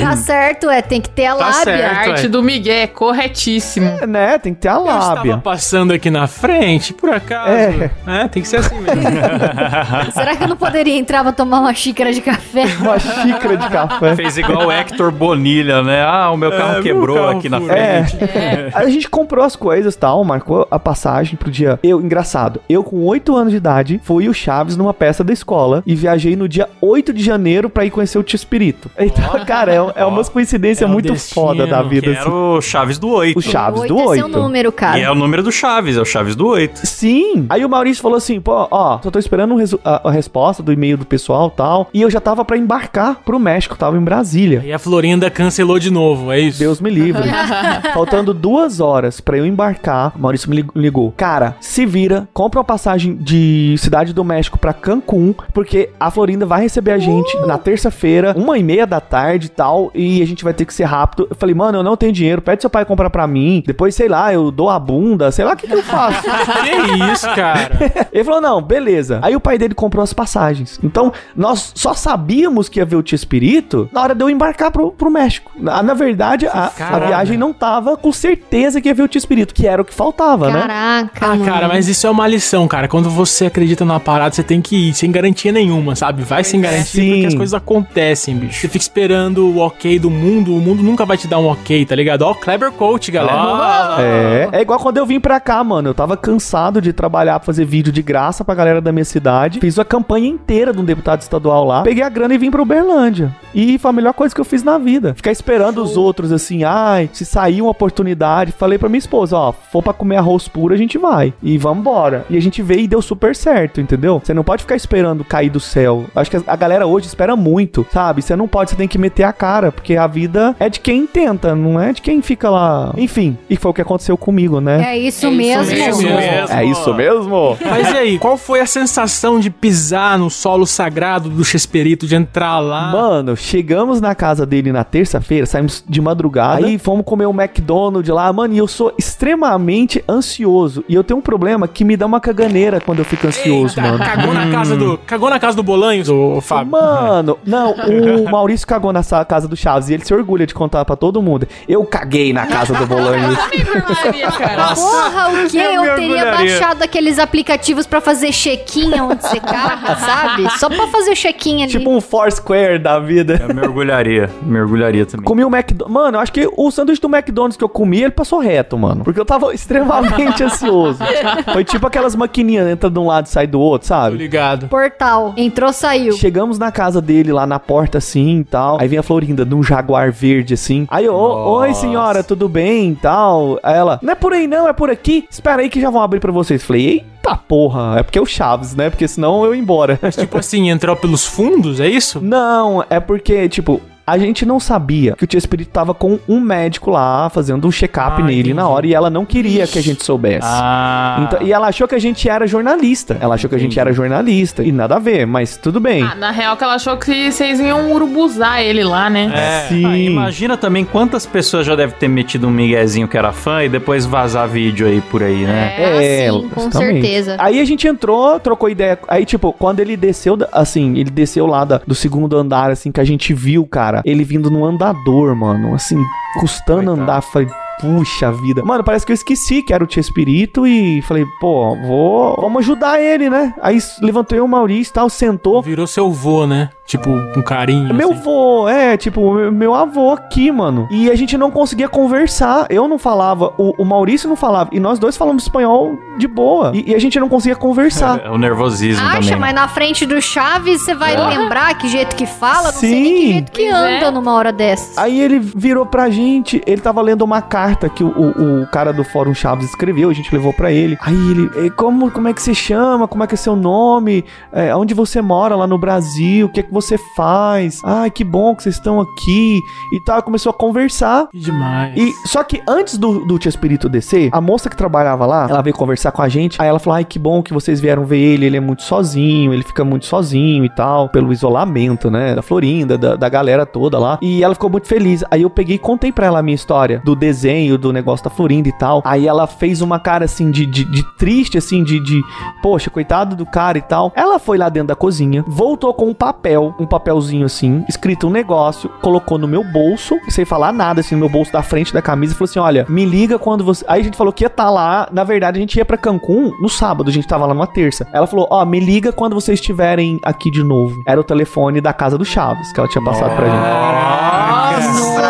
tá certo, é, tem que ter a Tá lábia. certo. A arte é. do Miguel é corretíssimo. É, né? Tem que ter a Eu estava lábia. passando aqui na frente, por acaso. É. É, tem que ser assim mesmo. Será que eu não poderia entrar pra tomar uma xícara de café? Uma xícara de café. Fez igual o Hector Bonilha, né? Ah, o meu carro É, meu quebrou carro aqui na frente. É. Aí a gente comprou as coisas tal, marcou a passagem pro dia. Eu, engraçado, eu com 8 anos de idade fui o Chaves numa peça da escola e viajei no dia 8 de janeiro pra ir conhecer o Tio Espírito. Então, cara, é, é uma coincidência É o muito destino, foda da vida. Que era o Chaves do 8. O Chaves Oito do é seu 8. número, cara. E é o número do Chaves, é o Chaves do 8. Sim. Aí o Maurício falou assim, pô, ó, só tô esperando a, a resposta do e-mail do pessoal e tal. E eu já tava pra embarcar pro México, tava em Brasília. E a Florinda cancelou de novo, é isso? Deus me livre. Faltando duas horas pra eu embarcar, o Maurício me lig- ligou. Cara, se vira, compra uma passagem de Cidade do México pra Cancún, porque a Florinda vai receber a gente na terça-feira, uma e meia da tarde e tal, e a gente vai ter que ser rápido. Eu falei, mano, eu não tenho dinheiro, pede seu pai comprar pra mim. Depois, sei lá, eu dou a bunda, sei lá o que, que eu faço. Que isso, cara? Ele falou, não, beleza. Aí o pai dele comprou as passagens. Então, nós só sabíamos que ia ver o Tio Espírito na hora de eu embarcar pro, pro México. Na, na verdade, a, a viagem não tava com certeza que ia ver o Tio Espírito, que era o que faltava, né? Caraca, Ah, mano. cara, mas isso é uma lição, cara. Quando você acredita numa parada, você tem que ir sem garantia nenhuma, sabe? Vai sem garantia Sim. porque as coisas acontecem, bicho. Você fica esperando o ok do mundo, o mundo nunca vai te dar um ok, tá ligado? Ó, Kleber Coach, galera. É, é igual quando eu vim pra cá, mano. Eu tava cansado de trabalhar, pra fazer vídeo de graça pra galera da minha cidade. Fiz a campanha inteira de um deputado estadual lá. Peguei a grana e vim pra Uberlândia. E foi a melhor coisa que eu fiz na vida. Ficar esperando os outros assim, ai, se sair uma oportunidade. Falei pra minha esposa, ó, for pra comer arroz puro, a gente vai. E vambora. E a gente veio e deu super certo, entendeu? Você não pode ficar esperando cair do céu. Acho que a galera hoje espera muito, sabe? Você não pode, você tem que meter a cara, porque a vida é de quem tenta, não é de quem fica lá. Enfim, e foi o que aconteceu comigo, né? É isso É isso mesmo. mesmo. É isso mesmo? Mas e aí, qual foi a sensação de pisar no solo sagrado do Chesperito, de entrar lá? Mano, chegamos na casa dele na terça-feira, saímos de madrugada, aí fomos comer um McDonald's lá. Mano, e eu sou extremamente ansioso. E eu tenho um problema que me dá uma caganeira quando eu fico ansioso, Eita, mano. Cagou na casa do. Cagou na casa do Bolanhos, ô, ô Fábio? Mano, não, o Maurício cagou na sa- casa do Chaves e ele se orgulha de contar pra todo mundo. Eu caguei na casa do Bolanhos. Porra, o quê? Eu Eu, teria baixado aqueles aplicativos pra fazer check-in onde você caga, sabe? Só pra fazer o check-in ali. tipo um Foursquare da vida. Eu mergulharia, mergulharia também. Comi o McDonald's. Mano, eu acho que o sanduíche do McDonald's que eu comi, ele passou reto, mano. Porque eu tava extremamente ansioso. Foi tipo aquelas maquininhas, entra de um lado e sai do outro, Tô sabe? ligado. Portal. Entrou, saiu. Chegamos na casa dele, lá na porta, assim, e tal. Aí vem a Florinda, num jaguar verde, assim. Aí, "Ô, oi, senhora, tudo bem, e tal. Aí ela, não é por aí não, é por aqui. Espera aí que já vão abrir pra vocês. Falei, eita porra, é porque é o Chaves, né? Porque senão eu ia embora. Tipo assim, entrou pelos fundos, é isso? Não, é porque, tipo, a gente não sabia que o tio Espírito tava com um médico lá fazendo um check-up Ah, nele entendi. na hora e ela não queria que a gente soubesse. Ah. Então- e ela achou que a gente era jornalista. Ela achou que a gente era jornalista. E nada a ver, mas tudo bem. Ah, na real que ela achou que vocês iam urubuzar ele lá, né? É, Sim. ah, imagina também quantas pessoas já devem ter metido um miguezinho que era fã e depois vazar vídeo aí por aí, né? É, assim, com certeza. Aí a gente entrou, trocou ideia. Aí, tipo, quando ele desceu, da- assim, ele desceu lá da- do segundo andar, assim, que a gente viu, cara, ele vindo num andador, mano, assim, custando Coitado. andar. Falei, puxa vida. Mano, parece que eu esqueci que era o Tia Espírito e falei, pô, vou, vamos ajudar ele, né? Aí levantei o Maurício e tal, sentou. Virou seu vô, né? Tipo, com carinho. Meu assim. vô, é, tipo, meu, meu avô aqui, mano. E a gente não conseguia conversar. Eu não falava, o, o Maurício não falava. E nós dois falamos espanhol de boa. E, e a gente não conseguia conversar. É o nervosismo Acha, também. né? mas na frente do Chaves você vai lembrar que jeito que fala, não sei nem Sim. que jeito que Pois anda é. numa hora dessas. Aí ele virou pra gente, ele tava lendo uma carta que o, o, o cara do Fórum Chaves escreveu, a gente levou pra ele. Aí ele, "E como, como é que você chama? Como é que é seu nome? É, onde você mora lá no Brasil? O que é que você faz? Ai, que bom que vocês estão aqui. E tal, começou a conversar. Que demais. E só que antes do, do Tia Espírito descer, a moça que trabalhava lá, ela veio conversar com a gente. Aí ela falou: Ai, que bom que vocês vieram ver ele. Ele é muito sozinho, ele fica muito sozinho e tal, pelo isolamento, né? Da Florinda, da, da galera toda lá. E ela ficou muito feliz. Aí eu peguei e contei pra ela a minha história do desenho, do negócio da Florinda e tal. Aí ela fez uma cara assim de, de, de triste, assim, de, de poxa, coitado do cara e tal. Ela foi lá dentro da cozinha, voltou com um papel, um papelzinho assim, escrito um negócio, colocou no meu bolso, sem falar nada, assim, no meu bolso da frente da camisa, e falou assim: olha, me liga quando você. Aí a gente falou que ia estar lá. Na verdade, a gente ia pra Cancún no sábado, a gente tava lá numa terça. Ela falou: ó, me liga quando vocês estiverem aqui de novo. Era o telefone da casa do Chaves, que ela tinha passado pra gente. Nossa,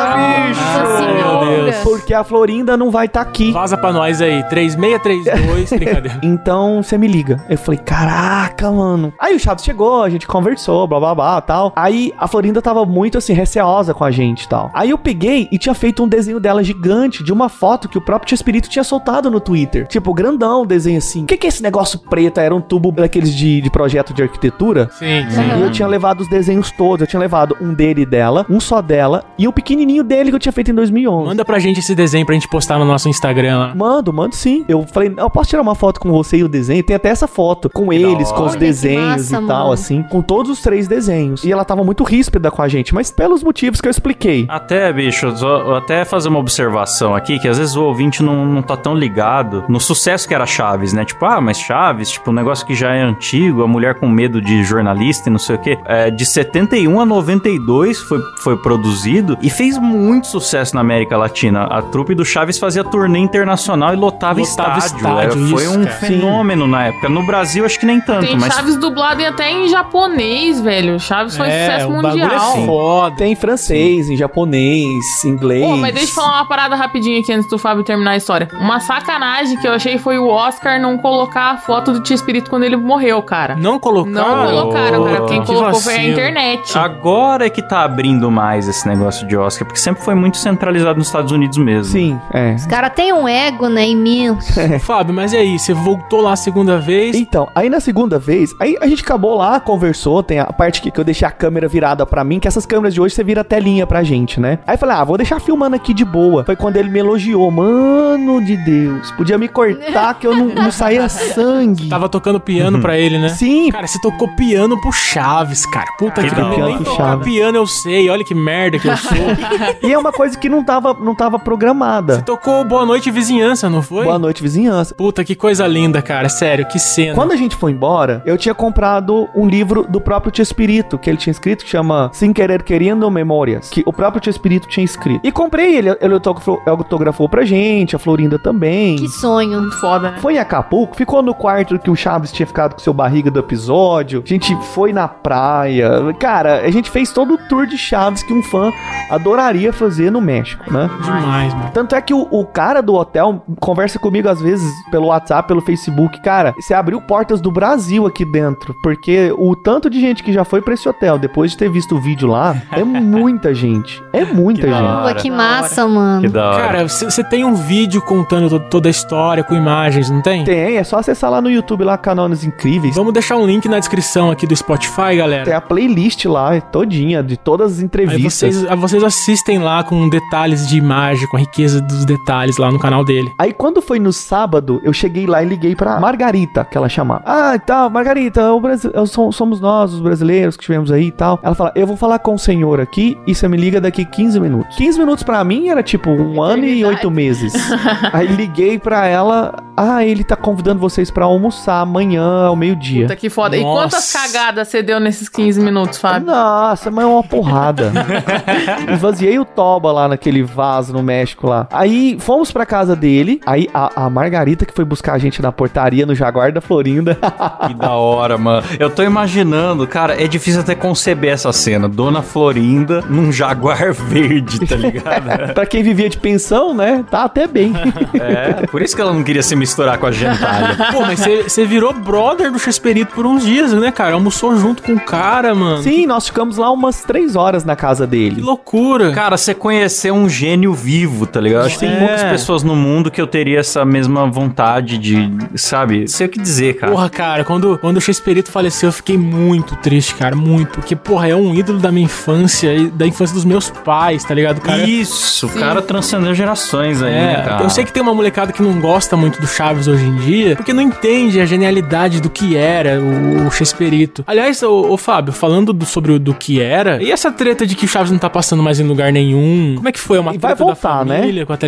Porque a Florinda não vai estar aqui. Vaza pra nós aí. 3632. Brincadeira. Então você me liga. Eu falei, caraca, mano. Aí o Chaves chegou, a gente conversou, blá blá blá tal. Aí a Florinda tava muito assim, receosa com a gente e tal. Aí eu peguei e tinha feito um desenho dela gigante de uma foto que o próprio Tio Espírito tinha soltado no Twitter. Tipo, grandão, o desenho assim. O que, que é esse negócio preto? Era um tubo daqueles de, de projeto de arquitetura? Sim, E eu tinha levado os desenhos todos. Eu tinha levado um dele e dela, um só dela, e um pequenininho dele que eu tinha feito em 2011. Manda pra gente esse desenho pra gente postar no nosso Instagram lá. Mando, mando sim. Eu falei, eu posso tirar uma foto com você e o desenho? Tem até essa foto com eles, com os Olha, que desenhos massa, e tal, mano. assim, com todos os três desenhos. E ela tava muito ríspida com a gente, mas pelos motivos que eu expliquei. Até, bicho, só- até fazer uma observação aqui, que às vezes o ouvinte não, não tá tão ligado no sucesso que era Chaves, né? Tipo, ah, mas Chaves, tipo, um negócio que já é antigo, a mulher com medo de jornalista e não sei o quê. É, de 71 a 92 foi, foi produzido e fez muito sucesso na América Latina. A trupe do Chaves fazia turnê internacional e lotava, Lotava estádio. estádio, É, foi isso, um cara. fenômeno na época. No Brasil, acho que nem tanto, Tem mas Chaves dublado e até em japonês, velho. Chaves foi é, sucesso bagulho mundial. é foda. Tem em francês, em japonês, inglês. Pô, mas deixa eu falar uma parada rapidinho aqui antes do Fábio terminar a história. Uma sacanagem que eu achei foi o Oscar não colocar a foto do Tio Espírito quando ele morreu, cara. Não colocaram. Não colocaram, cara. Quem Que colocou foi a vacilo. internet. Agora é que tá abrindo mais esse negócio de Oscar, porque sempre foi muito centralizado nos Estados Unidos mesmo. Sim, é. Os caras têm um ego, né, imenso. Fábio, mas e aí? Você voltou lá a segunda vez? Então, aí na segunda vez, aí a gente acabou lá, conversou, tem a parte que, que eu deixei a câmera virada pra mim, que essas câmeras de hoje você vira telinha pra gente, né? Aí eu falei, ah, vou deixar filmando aqui de boa. Foi quando ele me elogiou, mano de Deus, podia me cortar que eu não, não saía sangue. Tava tocando piano pra ele, né? Sim, Cara, você tocou piano pro Chaves, cara. Puta Que que da pariu. Nem tocar piano eu sei. Olha que merda que eu sou. e é uma coisa que não tava, não tava Você programada. tocou Boa Noite Vizinhança, não foi? Boa noite, vizinhança. Puta, que coisa linda, cara. Sério, que cena. Quando a gente foi embora, eu tinha comprado um livro do próprio Tio Espírito, que ele tinha escrito, que chama Sem Querer Querendo Memórias, que o próprio Tio Espírito tinha escrito. E comprei ele, ele autografou, autografou pra gente, a Florinda também. Que sonho. Muito foda, né? Foi em Acapulco, ficou no quarto que o Chaves tinha ficado com seu barriga do episódio. A gente foi na praia. Cara, a gente fez todo o tour de Chaves que um fã adoraria fazer no México, né? Demais, mano. Tanto é que o, o cara do hotel conversa comigo às vezes pelo WhatsApp, pelo Facebook. Cara, você abriu portas do Brasil aqui dentro. Porque o tanto de gente que já foi pra esse hotel depois de ter visto o vídeo lá é muita gente. É muita Que da gente. hora. Que massa, mano. Que da hora. Cara, você tem um vídeo contando to- toda a história com imagens, não tem? Tem, é só acessar lá no YouTube lá, Canones Incríveis. Vamos deixar um link na descrição aqui do Spotify, galera. Tem a playlist lá, todinha, de todas as Aí entrevistas. vocês, aí vocês assistem lá com detalhes de imagem, com a riqueza dos detalhes lá no canal dele. Aí quando foi no sábado, eu cheguei lá e liguei pra Margarita, que ela chamava. Ah, tá, Margarita, o Brasil, eu sou- somos nós, os brasileiros que estivemos aí e tal. Ela fala, eu vou falar com o senhor aqui e você me liga daqui 15 minutos. 15 minutos pra mim era tipo um ano e oito meses. aí liguei pra ela, ah, ele tá convidando vocês pra almoçar amanhã ao meio-dia. Puta que foda. E Nossa. quantas cagadas você deu nesses 15 minutos, Fábio? Nossa, mas é uma porrada. Esvaziei o toba lá naquele vaso no México lá. Aí fomos pra casa dele. Aí a, a Margarita que foi buscar a gente na portaria no Jaguar da Florinda. Que da hora, mano. Eu tô imaginando, cara, é difícil até conceber essa cena. Dona Florinda num jaguar verde, tá ligado? pra quem vivia de pensão, né? Tá até bem. é, por isso que ela não queria se misturar com a gentalha. Pô, mas você virou brother do Chesperito por uns dias, né, cara? Almoçou junto com o cara, mano. Sim, nós ficamos lá umas três horas na casa Que dele. loucura. Cara, você conheceu um gênio vivo, tá ligado? Acho que tem É. poucas pessoas no mundo que eu teria essa mesma vontade de, sabe? Sei o que dizer, cara. Porra, cara, quando, quando o Chesperito faleceu, eu fiquei muito triste, cara, muito. Porque, porra, é um ídolo da minha infância e da infância dos meus pais, tá ligado? Cara, Isso, o cara transcendeu gerações aí, né, É, cara? eu sei que tem uma molecada que não gosta muito do Chaves hoje em dia, porque não entende a genialidade do que era o, o Chesperito. Aliás, ô, ô, Fábio, falando do- sobre o do que era, e essa treta de que o Chaves não tá passando mais em lugar nenhum? Como é que foi? É uma E vai treta voltar, né? família com a porque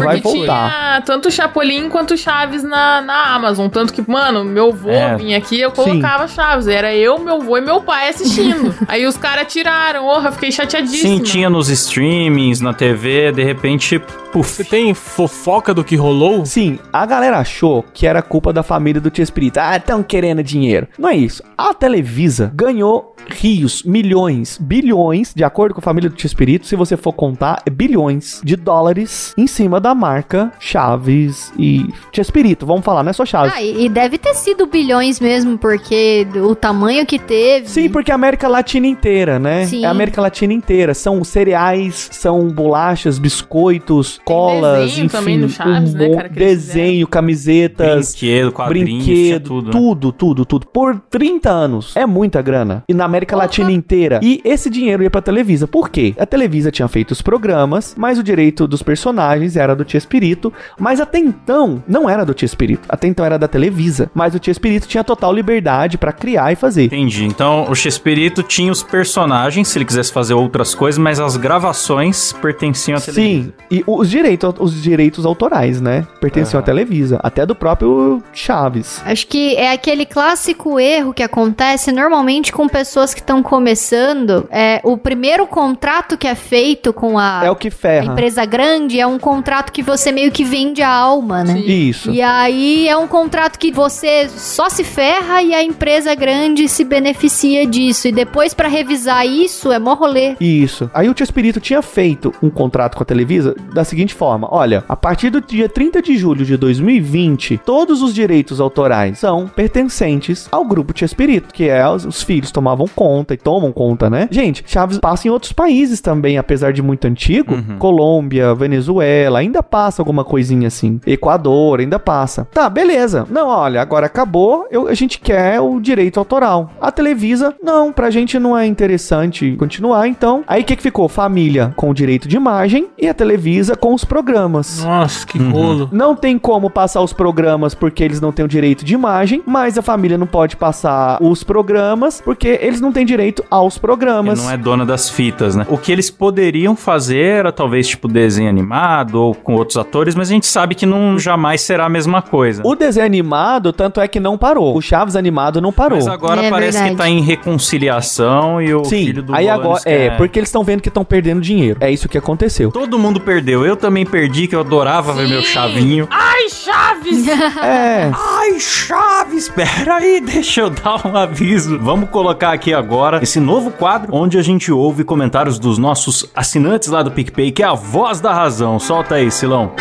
vai voltar. tinha tanto Chapolin quanto Chaves na, na Amazon. Tanto que, mano, meu vô É. vinha aqui eu colocava Chaves. Era eu, meu vô e meu pai assistindo. Aí os caras tiraram. Porra, fiquei chateadíssima. Sim, tinha nos streamings, na TV, de repente, Você puf. tem fofoca do que rolou? Sim, a galera achou que era culpa da família do Tio Espírito. Ah, estão querendo dinheiro. Não é isso. A Televisa ganhou rios, milhões, bilhões, de acordo com a família do Chespirito, se você for contar, é bilhões de dólares em cima da marca Chaves e Chespirito. Vamos falar, não é só Chaves. Ah, e deve ter sido bilhões mesmo, porque o tamanho que teve. Sim, porque a América Latina inteira, né? Sim. É a América Latina inteira. São cereais, são bolachas, biscoitos, colas, desenho enfim. também no Chaves, um né, cara, desenho, camisetas. Brinquedo, quadrinhos, Brinquedo, tudo. né? tudo, tudo, tudo. Por 30 anos. É muita grana. E na América Latina inteira. E esse dinheiro ia pra Televisa. Por quê? A Televisa tinha feito os programas, mas o direito dos personagens era do Tia Espírito. Mas até então, não era do Tia Espírito. Até então era da Televisa. Mas o Tia Espírito tinha total liberdade pra criar e fazer. Entendi. Então, o Chespirito tinha os personagens, se ele quisesse fazer outras coisas, mas as gravações pertenciam à Televisa. Sim, e os direitos, os direitos autorais, né? Pertenciam à Televisa, até do próprio Chaves. Acho que é aquele clássico erro que acontece normalmente com pessoas que estão começando. É o primeiro contrato que é feito com a, É o que ferra. Empresa grande é um contrato que você meio que vende a alma, né? Isso. E aí é um contrato que você só se ferra e a empresa grande se beneficia disso. E depois pra revisar isso é mó rolê. Isso. Aí o Tio Espírito tinha feito um contrato com a Televisa da seguinte forma: olha, a partir do dia 30 de julho de 2020, todos os direitos autorais são pertencentes ao grupo Tio Espírito, que é os, os filhos tomavam conta e tomam conta, né? Gente, Chaves passa em outros países também, apesar de muito antigo. Colômbia, Venezuela, ainda passa alguma coisinha assim. Equador, ainda passa. Tá, beleza. Não, olha, agora acabou, eu- a gente quer o direito autoral. A Televisa, não, pra gente não é interessante continuar, então. Aí o que, que ficou? Família com o direito de imagem e a Televisa com os programas. Nossa, que Uhum. rolo. Não tem como passar os programas porque eles não têm o direito de imagem, mas a família não pode passar os programas porque eles não têm direito aos programas. não é dona das fitas, né? O que eles poderiam fazer era talvez tipo desenho animado ou com outros atores, mas a gente sabe que não jamais será a mesma coisa. O desenho animado, tanto é que não parou. O Chaves animado não parou. Mas agora É parece verdade. que tá em reconciliação e o Sim, filho do aí agora quer- é, porque eles estão vendo que estão perdendo dinheiro. É isso que aconteceu. Todo mundo perdeu. Eu também perdi, que eu adorava ver meu chavinho. Ai, Chaves! É. Ai, Chaves, espera aí, deixa eu dar um aviso. Vamos colocar aqui agora esse novo quadro onde a gente ouve comentários dos nossos assinantes lá do PicPay, que é a voz da razão. Solta aí, Silão.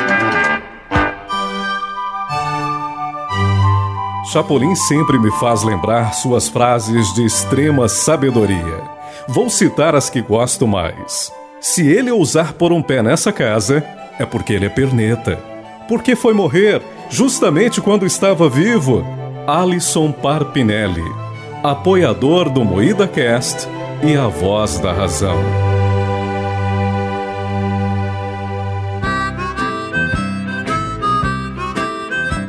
Chapolin sempre me faz lembrar suas frases de extrema sabedoria. Vou citar as que gosto mais. Se ele ousar pôr um pé nessa casa, é porque ele é perneta. Porque foi morrer justamente quando estava vivo. Alisson Parpinelli, apoiador do Moída Cast e a voz da razão.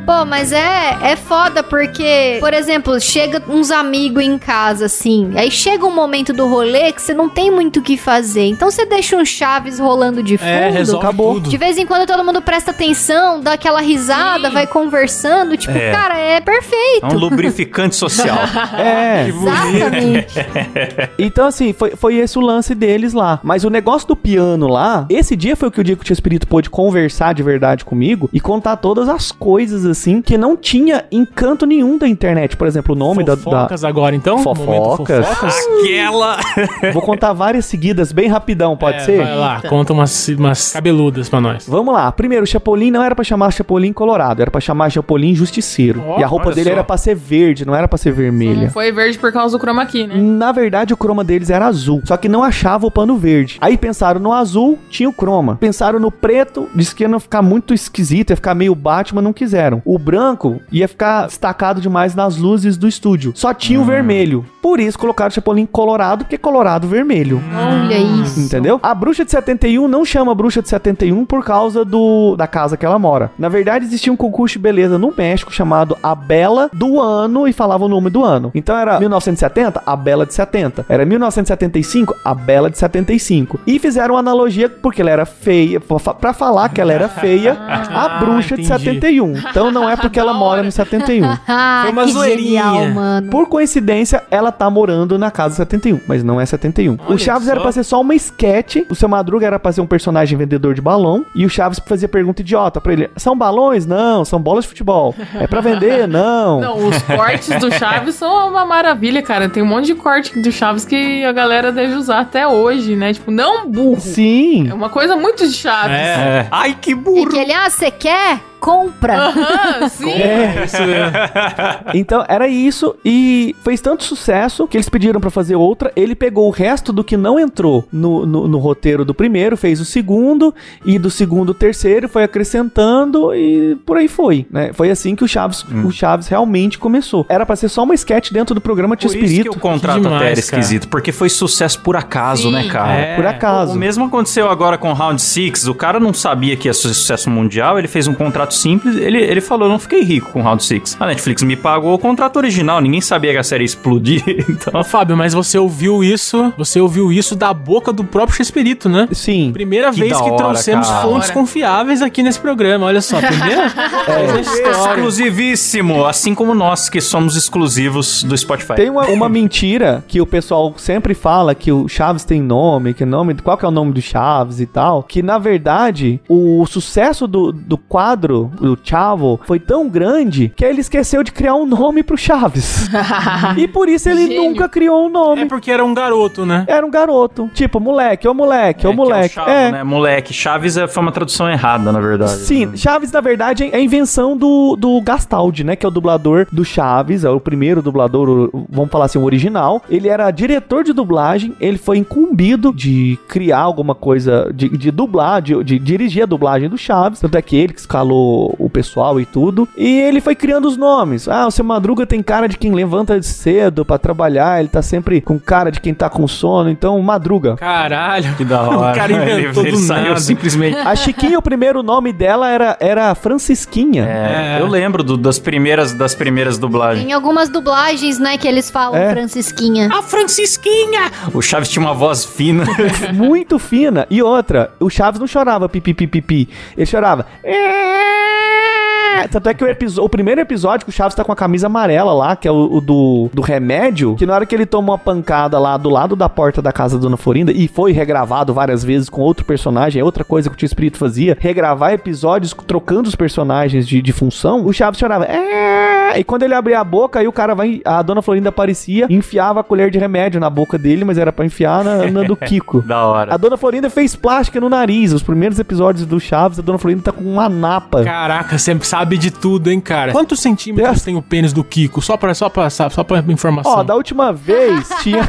Pô, mas é, é foda porque, por exemplo, chega uns amigos em casa, assim. Aí chega um momento do rolê que você não tem muito o que fazer. Então você deixa um Chaves rolando de fundo. É, resolve acabou. tudo. De vez em quando todo mundo presta atenção, dá aquela risada, vai conversando. Tipo, É. cara, é perfeito. É um lubrificante social. É. Exatamente. Então, assim, foi, foi esse o lance deles lá. Mas o negócio do piano lá, esse dia foi o que o dia que o Tio Espírito pôde conversar de verdade comigo e contar todas as coisas, assim, que não tinha encanto nenhum da internet. Por exemplo, o nome da, da. Fofocas agora, então? Momento Fofocas. Aquela. Vou contar várias seguidas, bem rapidão, pode É, ser? Vai lá, conta umas, umas cabeludas pra nós. Vamos lá. Primeiro, o Chapolin não era pra chamar Chapolin Colorado, era pra chamar Chapolin Justiceiro. Ó, e a roupa dele só. era pra ser verde, não era pra ser vermelha. Não foi verde por causa do chroma key, né? Na verdade, o croma deles era azul, só que não achava o pano verde. Aí pensaram no azul, tinha o croma. Pensaram no preto, disse que ia ficar muito esquisito, ia ficar meio Batman, não quiseram. O branco ia ficar destacado demais nas luzes do estúdio. Só tinha o vermelho. Por isso colocaram o Chapolin colorado, porque é colorado vermelho. Olha isso. Entendeu? A bruxa de 71 não chama bruxa de 71 por causa do da casa que ela mora. Na verdade, existia um concurso de beleza no México chamado A Bela do Ano e falava o nome do ano. Então era 1970, a Bela de 70. Era 1975, a Bela de 75. E fizeram uma analogia porque ela era feia, pra falar que ela era feia, a Ah, bruxa de entendi. 71. Então não é porque ela mora no 71. Ah, Foi uma que zoeirinha. genial, mano. Por coincidência, ela tá morando na casa 71, mas não é 71. o Olha Chaves só. era pra ser só uma esquete, o seu Madruga era pra ser um personagem vendedor de balão, e o Chaves fazia pergunta idiota pra ele: são balões? Não, são bolas de futebol. É pra vender? Não. Não, os cortes do Chaves são uma maravilha, cara. Tem um monte de corte do Chaves que a galera deve usar até hoje, né? Tipo, não burro. Sim. É uma coisa muito de Chaves. É. Ai, que E burro. que ele, ah, você quer? Compra. Aham, sim. É. Isso é. Então era isso e fez tanto sucesso que eles pediram pra fazer outra. Ele pegou o resto do que não entrou no, no, no roteiro do primeiro, fez o segundo e do segundo o terceiro, foi acrescentando e por aí foi, né? Foi assim que o Chaves, o Chaves realmente começou. Era pra ser só uma sketch dentro do programa Por isso que o contrato demais, até era cara. esquisito, porque foi sucesso por acaso, Sim. né, cara? É. Por acaso. O mesmo aconteceu agora com Round 6. O cara não sabia que ia ser sucesso mundial, ele fez um contrato simples. Ele, ele falou: Eu não fiquei rico com Round 6. A Netflix me pagou o contrato original, ninguém sabia que a série ia explodir. Então, Ó, Fábio, mas você ouviu isso, você ouviu isso da boca do próprio Chespirito, né? Sim. Primeira Que vez que hora, trouxemos cara. fontes confiáveis aqui nesse programa, olha só, primeira É. exclusivíssimo, assim como nós que somos exclusivos do Spotify. Tem uma, uma mentira que o pessoal sempre fala que o Chaves tem nome, que nome, qual que é o nome do Chaves e tal, que na verdade o sucesso do, do quadro, do Chavo, foi tão grande que ele esqueceu de criar um nome pro Chaves. e por isso ele Gênio. nunca criou um nome. É porque era um garoto, né? Era um garoto. Tipo, moleque, ô moleque, ô É, que é o moleque. Chavo, É. né? Moleque. Chaves é- foi uma tradução errada, na verdade. Sim, Chaves, na verdade, é a invenção do, do Gastaldi, né? Que é o dublador do Chaves, é o primeiro dublador, o- vamos falar assim, o original. Ele era diretor de dublagem, ele foi incumbido de criar alguma coisa, de, de dublar, de, de dirigir a dublagem do Chaves. Tanto é que ele que escalou o pessoal e tudo. E ele foi criando os nomes. Ah, o seu Madruga tem cara de quem levanta cedo pra trabalhar, ele tá sempre com cara de quem tá com sono, então Madruga. Caralho. Que da hora. O cara inventou ele, ele saiu simplesmente. A Chiquinha, o primeiro nome dela era, era Francisquinha. É, É. Eu lembro do- das primeiras das primeiras dublagens. Tem algumas dublagens, né, que eles falam É. Francisquinha. A Francisquinha! O Chaves tinha uma voz fina. muito fina. E outra, o Chaves não chorava pipi pipi pipi. Ele chorava. "É". Tanto é que o, o primeiro episódio que o Chaves tá com a camisa amarela lá, que é o, o do, do remédio, que na hora que ele toma uma pancada lá do lado da porta da casa da Dona Florinda, e foi regravado várias vezes com outro personagem, é outra coisa que o Tio Espírito fazia, regravar episódios trocando os personagens de, de função, o Chaves chorava. "É". E quando ele abria a boca, aí o cara vai. A Dona Florinda aparecia, enfiava a colher de remédio na boca dele, mas era pra enfiar na, na do Kiko. da hora. A Dona Florinda fez plástica no nariz. Os primeiros episódios do Chaves, a Dona Florinda tá com uma napa. Caraca, você sabe de tudo, hein, cara? Quantos centímetros tem o pênis do Kiko? Só pra, só pra, só pra informação. Ó, da última vez tinha.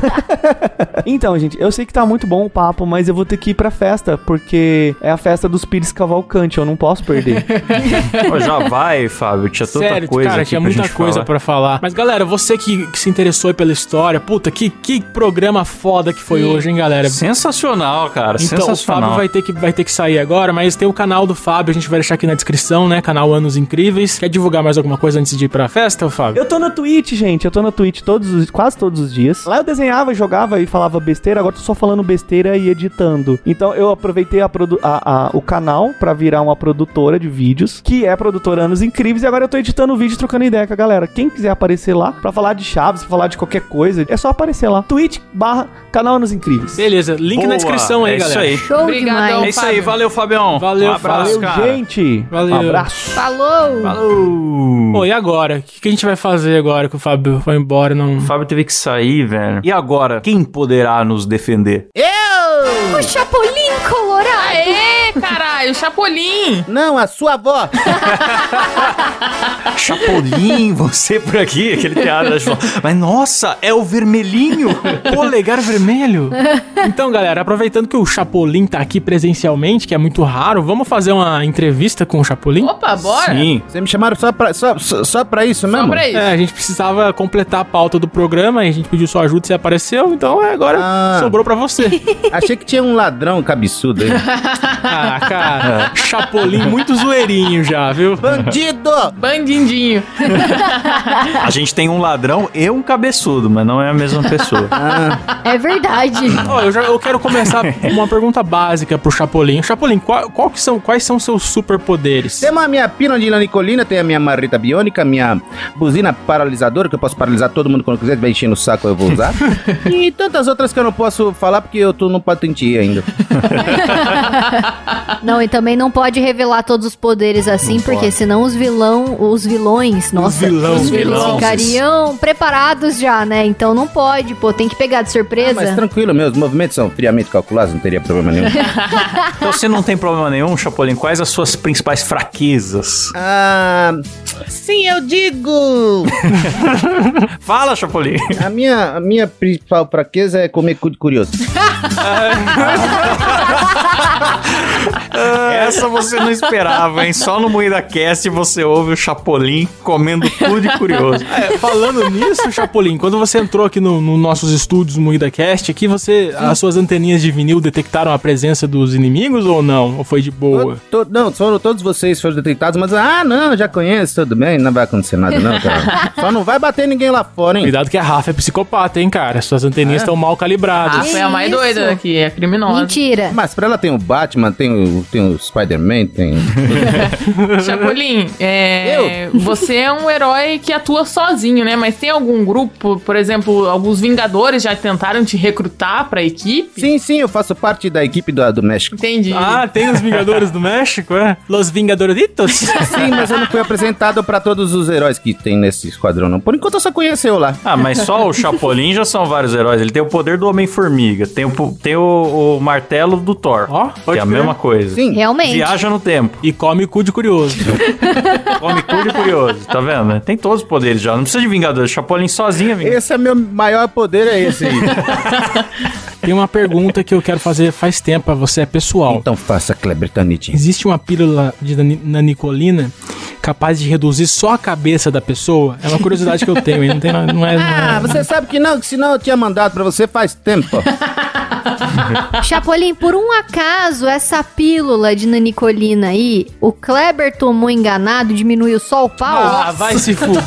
então, gente, eu sei que tá muito bom o papo, mas eu vou ter que ir pra festa, porque é a festa dos Pires Cavalcante, eu não posso perder. Pô, já vai, Fábio. Tinha tanta Sério, coisa cara, aqui tinha pra muita gente coisa falar. pra falar. Mas, galera, você que, que se interessou aí pela história, puta, que, que programa foda que foi Sim. hoje, hein, galera? Sensacional, cara. Então, o sensacional. Fábio vai ter, que, vai ter que sair agora, mas tem o canal do Fábio, a gente vai deixar aqui na descrição, né? Canal Anos Incríveis. Quer divulgar mais alguma coisa antes de ir pra festa, Fábio? eu tô na Twitch, gente, eu tô na Twitch todos os- quase todos os dias. Lá eu desenhava, jogava e falava besteira, agora tô só falando besteira e editando. Então eu aproveitei a a- a- o canal pra virar uma produtora de vídeos, que é produtora Anos Incríveis, e agora eu tô editando vídeo e trocando ideia com a galera. Quem quiser aparecer lá pra falar de Chaves, pra falar de qualquer coisa, é só aparecer lá. Twitch barra canal Anos Incríveis. Beleza, link Boa, na descrição aí, é galera. Isso aí. Show Obrigadão. demais. É isso aí. Valeu, Fabião. Valeu, um abraço, Valeu, cara. gente. Valeu. Um abraço. Falou! Falou. Pô, e agora? O que, que a gente vai fazer agora que o Fábio foi embora? Não... O Fábio teve que sair, velho. E agora, quem poderá nos defender? O Chapolin Colorado! Aê, caralho, Chapolin! Não, a sua avó. Chapolin, você por aqui, aquele teatro da João. Mas nossa, é o vermelhinho. Polegar vermelho? Então, galera, aproveitando que o Chapolin tá aqui presencialmente, que é muito raro, vamos fazer uma entrevista com o Chapolin? Opa, bora! Sim. Vocês me chamaram só pra, só, só, só pra isso Só mesmo? pra isso. É, a gente precisava completar a pauta do programa e a gente pediu sua ajuda e você apareceu, então é, agora Ah. sobrou pra você. Achei que tinha um ladrão cabeçudo aí. ah, Ah, cara, Chapolin muito zoeirinho já, viu? Bandido! Bandindinho. A gente tem um ladrão e um cabeçudo, mas não é a mesma pessoa. É verdade. Ó, eu, já, eu quero começar com uma pergunta básica pro Chapolin. Chapolin, qual, qual que são, quais são seus superpoderes? Tem a minha pílula de lanicolina, tem a minha marreta biônica, minha buzina paralisadora, que eu posso paralisar todo mundo quando quiser, vai enchendo o saco, eu vou usar. e tantas outras que eu não posso falar porque eu tô no patente ainda. Não, e também não pode revelar todos os poderes assim, porque senão os vilão, os vilões, nossa, vilão, eles vilões. ficariam preparados já, né? Então não pode, pô, tem que pegar de Ah, surpresa. mas tranquilo, meus movimentos são friamente calculados, não teria problema nenhum. Então você não tem problema nenhum, Chapolin. Quais as suas principais fraquezas? ah, sim, eu digo! Fala, Chapolin. A minha, a minha principal fraqueza é comer cu de curioso. Essa você não esperava, hein? Só no Moída Cast você ouve o Chapolin comendo cu de curioso. É, falando nisso, Chapolin, quando você entrou aqui no, no nossos estúdios Moída Cast, aqui você, as suas anteninhas de vinil detectaram a presença dos inimigos ou não? Ou foi de boa? To- não, só, todos vocês foram detectados, mas ah, não, já conheço, tudo bem, não vai acontecer nada, não, cara. Só não vai bater ninguém lá fora, hein? Cuidado que a Rafa é psicopata, hein, cara? Suas anteninhas estão mal Ah, calibradas. foi a mais doida daqui, é criminosa. Mentira. Mas pra ela tem o Batman, tem o, tem o Spider-Man, tem. Chapolin, é, você é um herói que atua sozinho, né? Mas tem algum grupo, por exemplo, alguns Vingadores já tentaram te recrutar pra equipe? Sim, sim, eu faço parte da equipe do, do México. Entendi. Ah, tem os Vingadores do México, é? Los Vingadoritos? Sim, mas eu não fui apresentado pra todos os heróis que tem nesse esquadrão, não. Por enquanto eu só conheceu lá. Ah, mas só o Chapolin já são vários heróis. Ele tem o poder do Homem-Formiga, tem, o, tem o, o martelo do Thor, Ó, que pode é a mesma coisa. Sim. Realmente. Viaja no tempo, E come cu de curioso. come cu de curioso, tá vendo? Tem todos os poderes já, não precisa de Vingadores. Chapolin sozinho, amigo. Esse é meu maior poder, é esse aí. Tem uma pergunta que eu quero fazer faz tempo pra você, é pessoal. então faça, Kleber Tanit. Existe uma pílula de nani- nanicolina capaz de reduzir só a cabeça da pessoa? É uma curiosidade que eu tenho, hein? Não, tem, não é... não é- Ah, você sabe que não, que senão eu tinha mandado pra você faz tempo. Chapolin, por um acaso, essa pílula de nanicolina aí, o Kleber tomou enganado, diminuiu só o pau? Ah, vai se fuder.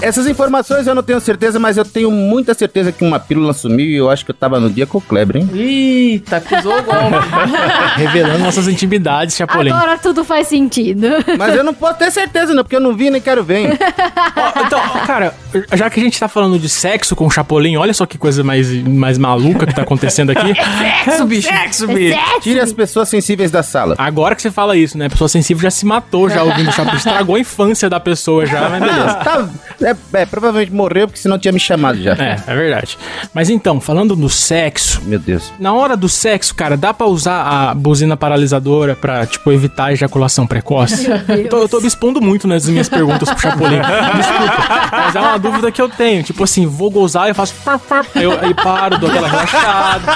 Essas informações eu não tenho certeza, mas eu tenho muita certeza que uma pílula sumiu e eu acho que eu tava no dia com o Kleber, hein? Eita, acusou o golpe. Revelando nossas intimidades, Chapolin. Agora tudo faz sentido. Mas eu não posso ter certeza, não, porque eu não vi nem quero ver. hein? Ó, então, cara, já que a gente tá falando de sexo com o Chapolin, olha só que coisa mais, mais maluca que tá acontecendo aqui. Sexo, bicho. Sexo, bicho. Tire as pessoas sensíveis da sala. Agora que você fala isso, né? A pessoa sensível já se matou já ouvindo o Chapolin. Estragou a infância da pessoa já, mas beleza. Tá, é, é, provavelmente morreu, porque senão tinha me chamado já. É, é verdade. Mas então, falando do sexo, Meu Deus. na hora do sexo, cara, dá pra usar a buzina paralisadora pra, tipo, evitar a ejaculação precoce? Eu tô, eu tô me expondo muito nas minhas perguntas pro Chapolin. Desculpa. Mas é uma dúvida que eu tenho. Tipo assim, vou gozar, eu faço. Eu, aí paro, dou aquela relaxada.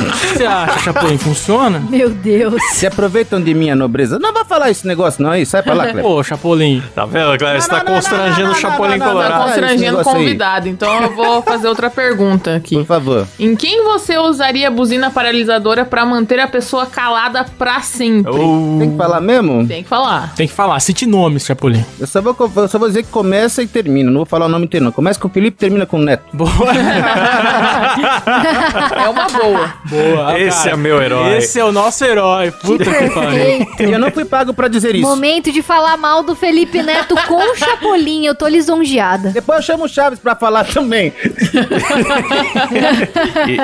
O que você acha, Chapolin? Funciona? Meu Deus. Se aproveitam de minha nobreza. Não vai falar esse negócio, não, aí. Sai pra lá, Kleber. Pô, Chapolin. Tá vendo, Cléber? Você tá não, constrangendo o Chapolin não, não, não, Colorado. não, Constrangendo o convidado. Então eu vou fazer outra pergunta aqui. Por favor. Em quem você usaria a buzina paralisadora pra manter a pessoa calada pra sempre? Oh. Tem que falar mesmo? Tem que falar. Tem que falar, cite nomes, Chapolin. Eu só, vou, eu só vou dizer que começa e termina. Não vou falar o nome inteiro, não. Começa com o Felipe e termina com o Neto. Boa. É uma boa. Boa. Esse cara. é meu herói. Esse é o nosso herói. Puta que pariu. Perfeito. E eu não fui pago pra dizer isso. Momento de falar mal do Felipe Neto com o Chapolin. Eu tô lisonjeada. Depois eu chamo o Chaves pra falar também.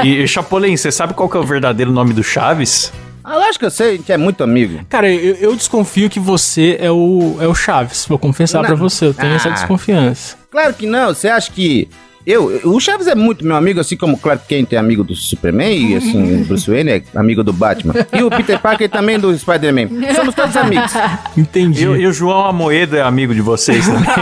E, e, Chapolin, você sabe qual que é o verdadeiro nome do Chaves? Ah, lógico que eu sei, a gente é muito amigo. Cara, eu, eu desconfio que você é o, é o Chaves. Vou confessar pra você, eu tenho essa Ah. desconfiança. Claro que não, você acha que. Eu, o Chaves é muito meu amigo, assim como o Clark Kent é amigo do Superman, e assim, o Bruce Wayne é amigo do Batman. E o Peter Parker também do Spider-Man. Somos todos amigos. Entendi. E, o- e o João Amoedo é amigo de vocês também?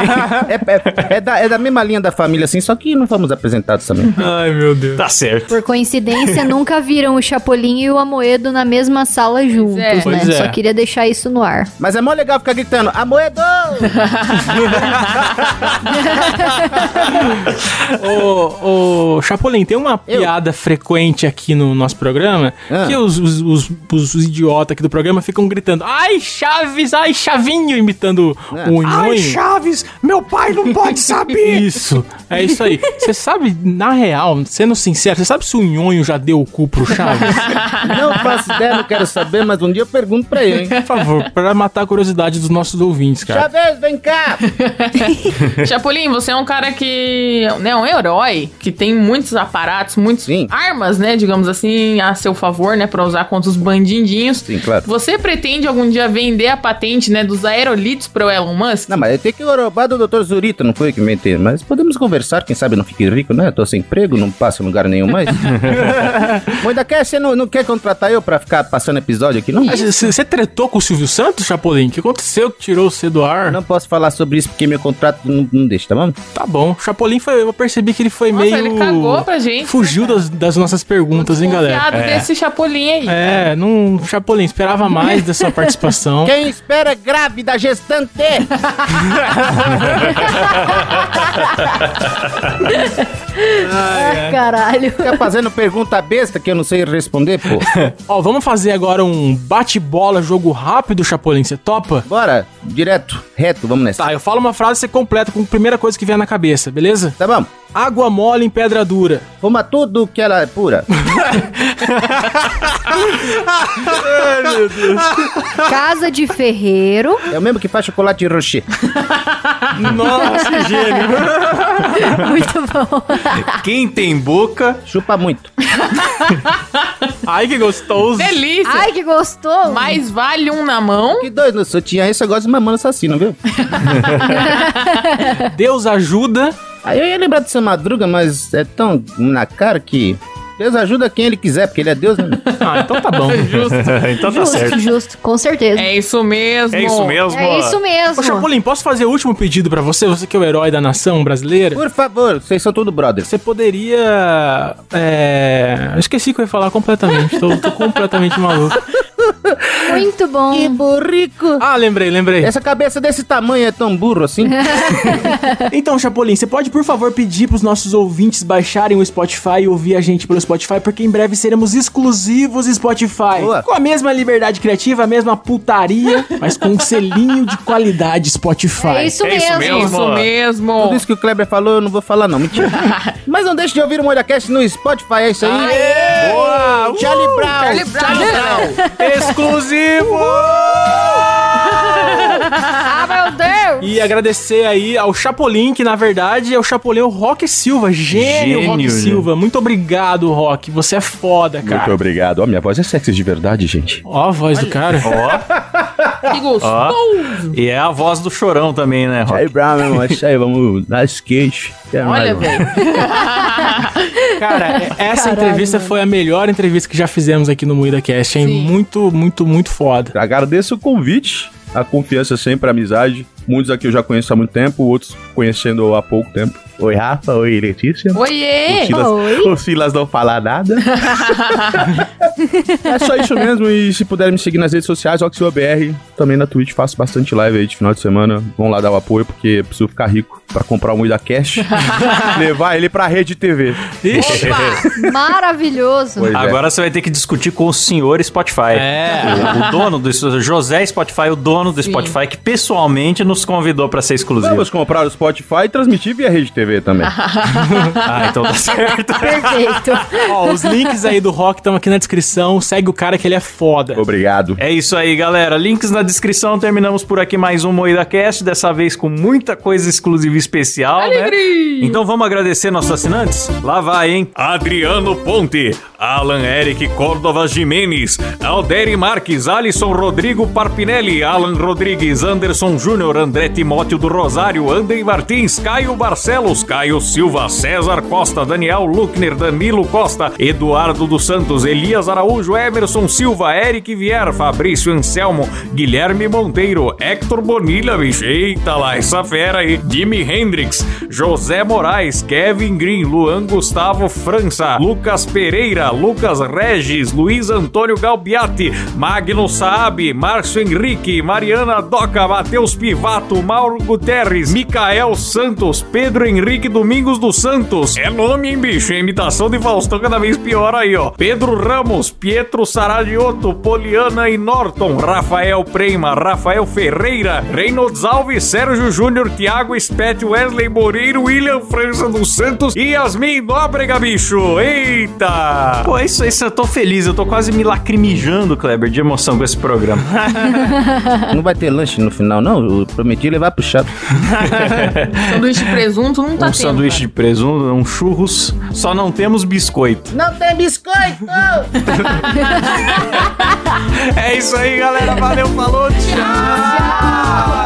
É, é- é da, é da mesma linha da família, assim, só que não fomos apresentados também. Ai, meu Deus. tá certo. Por coincidência, nunca viram o Chapolin e o Amoedo na mesma sala juntos, é. né? Pois é. Só queria deixar isso no ar. Mas é mó legal ficar gritando, Amoedo! Ô, ô, Chapolin, tem uma piada frequente aqui no nosso programa Ah. que os, os, os, os idiotas aqui do programa ficam gritando Ai, Chaves, ai, Chavinho, imitando Ah. o Nhonho. Chaves, meu pai não pode saber. Isso, é isso aí. Você sabe, na real, sendo sincero, você sabe se o Nhonho já deu o cu pro Chaves? Não faço ideia, não quero saber, mas um dia eu pergunto pra ele, hein? Por favor, pra matar a curiosidade dos nossos ouvintes, cara. Chaves, vem cá! Chapolin, você é um cara que. né, um herói que tem muitos aparatos, muitas armas, né? Digamos assim, a seu favor, né? Pra usar contra os bandidinhos. Sim, claro. Você pretende algum dia vender a patente, né? Dos aerolitos pro Elon Musk? Não, mas eu tenho que roubar do Dr. Zurita, não foi eu que inventei. Mas podemos conversar, quem sabe eu não fique rico, né? Eu tô sem emprego, não passo em lugar nenhum mais. Moida quer, você não, não quer contratar eu pra ficar passando episódio aqui, não? Mas Você tretou com o Silvio Santos, Chapolin? O que aconteceu que tirou você do ar? Não posso falar sobre isso porque meu contrato não, não deixa, tá bom? Tá bom. Chapolin foi. Eu percebi que ele foi Nossa, meio. ele cagou pra gente. Fugiu das, das nossas perguntas, hein, galera? Confiado desse Chapolin aí. É, não. Chapolin, esperava mais da sua participação. Quem espera é grávida, gestante! Ah, caralho. Fica fazendo pergunta besta que eu não sei responder, pô. Ó, vamos fazer agora um bate-bola, jogo rápido, Chapolin. Você topa? Bora, direto, reto, vamos nessa. Tá, eu falo uma frase, você completa com a primeira coisa que vier na cabeça, beleza? Tá bom. Água mole em pedra dura. Fuma tudo que ela é pura. Casa de ferreiro. É o mesmo que faz chocolate rocher. Nossa, que gênio. Muito bom. Quem tem boca, Chupa muito. Ai, que gostoso. Delícia! Ai, que gostoso. Mais vale um na mão. Que doido, não sou tinha isso, eu gosto de mamando assassino, viu? Deus ajuda. Aí eu ia lembrar de Sua Madruga, mas é tão na cara que... Deus ajuda quem ele quiser, porque ele é Deus, né? Ah, então tá bom. então tá Justo, certo. justo, com certeza. É isso mesmo. É isso mesmo. É isso mesmo. Ô, Chapolin, posso fazer o último pedido pra você? Você que é o herói da nação brasileira? Por favor, vocês são tudo brothers. Você poderia. É. Eu esqueci o que eu ia falar completamente. Tô, tô completamente maluco. Muito bom. Que burrico. Ah, lembrei, lembrei. Essa cabeça desse tamanho é tão burro assim? Então, Chapolin, você pode, por favor, pedir pros nossos ouvintes baixarem o Spotify e ouvir a gente pelo Spotify, porque em breve seremos exclusivos Spotify. Boa. Com a mesma liberdade criativa, a mesma putaria, mas com um selinho de qualidade Spotify. É isso É isso mesmo. mesmo. Isso mesmo. Tudo isso que o Kleber falou, eu não vou falar não, mentira. Mas não deixe de ouvir o MoidaCast no Spotify, é isso aí. Boa! Charlie Brown! Charlie Brown. Exclusivo! Ah, meu Deus. E agradecer aí ao Chapolin, que na verdade é o Chapolin o Rock Silva. Gênio, Gênio, Rock né? Silva. Muito obrigado, Rock. Você é foda, cara. obrigado. Ó, minha voz é sexy de verdade, gente. Ó a voz do cara. Ó, Que gostoso. ó. E é a voz do chorão também, né, Rock? Charlie Brown, meu irmão, é isso aí, vamos dar skate. Olha, velho. Cara, é- essa entrevista foi a melhor entrevista que já fizemos aqui no Moída Cast, hein? Sim. Muito, muito, muito foda. Agradeço o convite, a confiança sempre, a amizade. Muitos aqui eu já conheço há muito tempo, outros conhecendo há pouco tempo. Oi, Rafa. Oi, Letícia. Oiê! O Silas, Oi. o Silas não fala nada. é só isso mesmo. E se puderem me seguir nas redes sociais, OxioBR, também na Twitch, faço bastante live aí de final de semana. Vão lá dar o apoio, porque preciso ficar rico pra comprar o Moída Cash. levar ele pra rede TV. Ixi. Maravilhoso. Pois é. Agora você vai ter que discutir com o senhor Spotify. É. O, o dono do José Spotify, o dono do Spotify, que pessoalmente nos convidou pra ser exclusivo. Vamos comprar o Spotify e transmitir via rede TV também. Ah, então tá certo. Perfeito. Ó, os links aí do Rock estão aqui na descrição. Segue o cara que ele é foda. Obrigado. É isso aí, galera. Links na descrição. Terminamos por aqui mais um Moída Cast, dessa vez com muita coisa exclusiva e especial, né? Então vamos agradecer nossos assinantes? Lá vai, hein? Adriano Ponte, Alan Eric Córdova Jimenez, Alderi Marques, Alisson Rodrigo Parpinelli, Alan Rodrigues, Anderson Júnior, André Timóteo do Rosário, Andrei Martins, Caio Barcelos, Caio Silva, César Costa, Daniel Luckner, Danilo Costa, Eduardo dos Santos, Elias Araújo, Emerson Silva, Eric Vier, Fabrício Anselmo, Guilherme Monteiro, Hector Bonilha, bicho, eita lá, essa fera aí, Jimi Hendrix, José Moraes, Kevin Green, Luan Gustavo França, Lucas Pereira, Lucas Regis, Luiz Antônio Galbiati, Magno Saab, Márcio Henrique, Mariana Doca, Matheus Pivato, Lobato, Mauro Guterres, Micael Santos, Pedro Henrique Domingos dos Santos. É nome, hein, bicho? A imitação de Faustão cada vez pior aí, ó. Pedro Ramos, Pietro Saradioto, Poliana e Norton, Rafael Prema, Rafael Ferreira, Reynolds Alves, Sérgio Júnior, Thiago Spet, Wesley Moreiro, William França dos Santos e Yasmin Nóbrega, bicho. Eita! Pô, é isso, isso eu tô feliz, eu tô quase me lacrimijando, Kleber, de emoção com esse programa. Não vai ter lanche no final, não? Eu prometi levar pro chato. Sanduíche de presunto não tá um tendo. sanduíche de presunto, um churros, só não temos biscoito. Não tem biscoito! É isso aí, galera. Valeu, falou, tchau!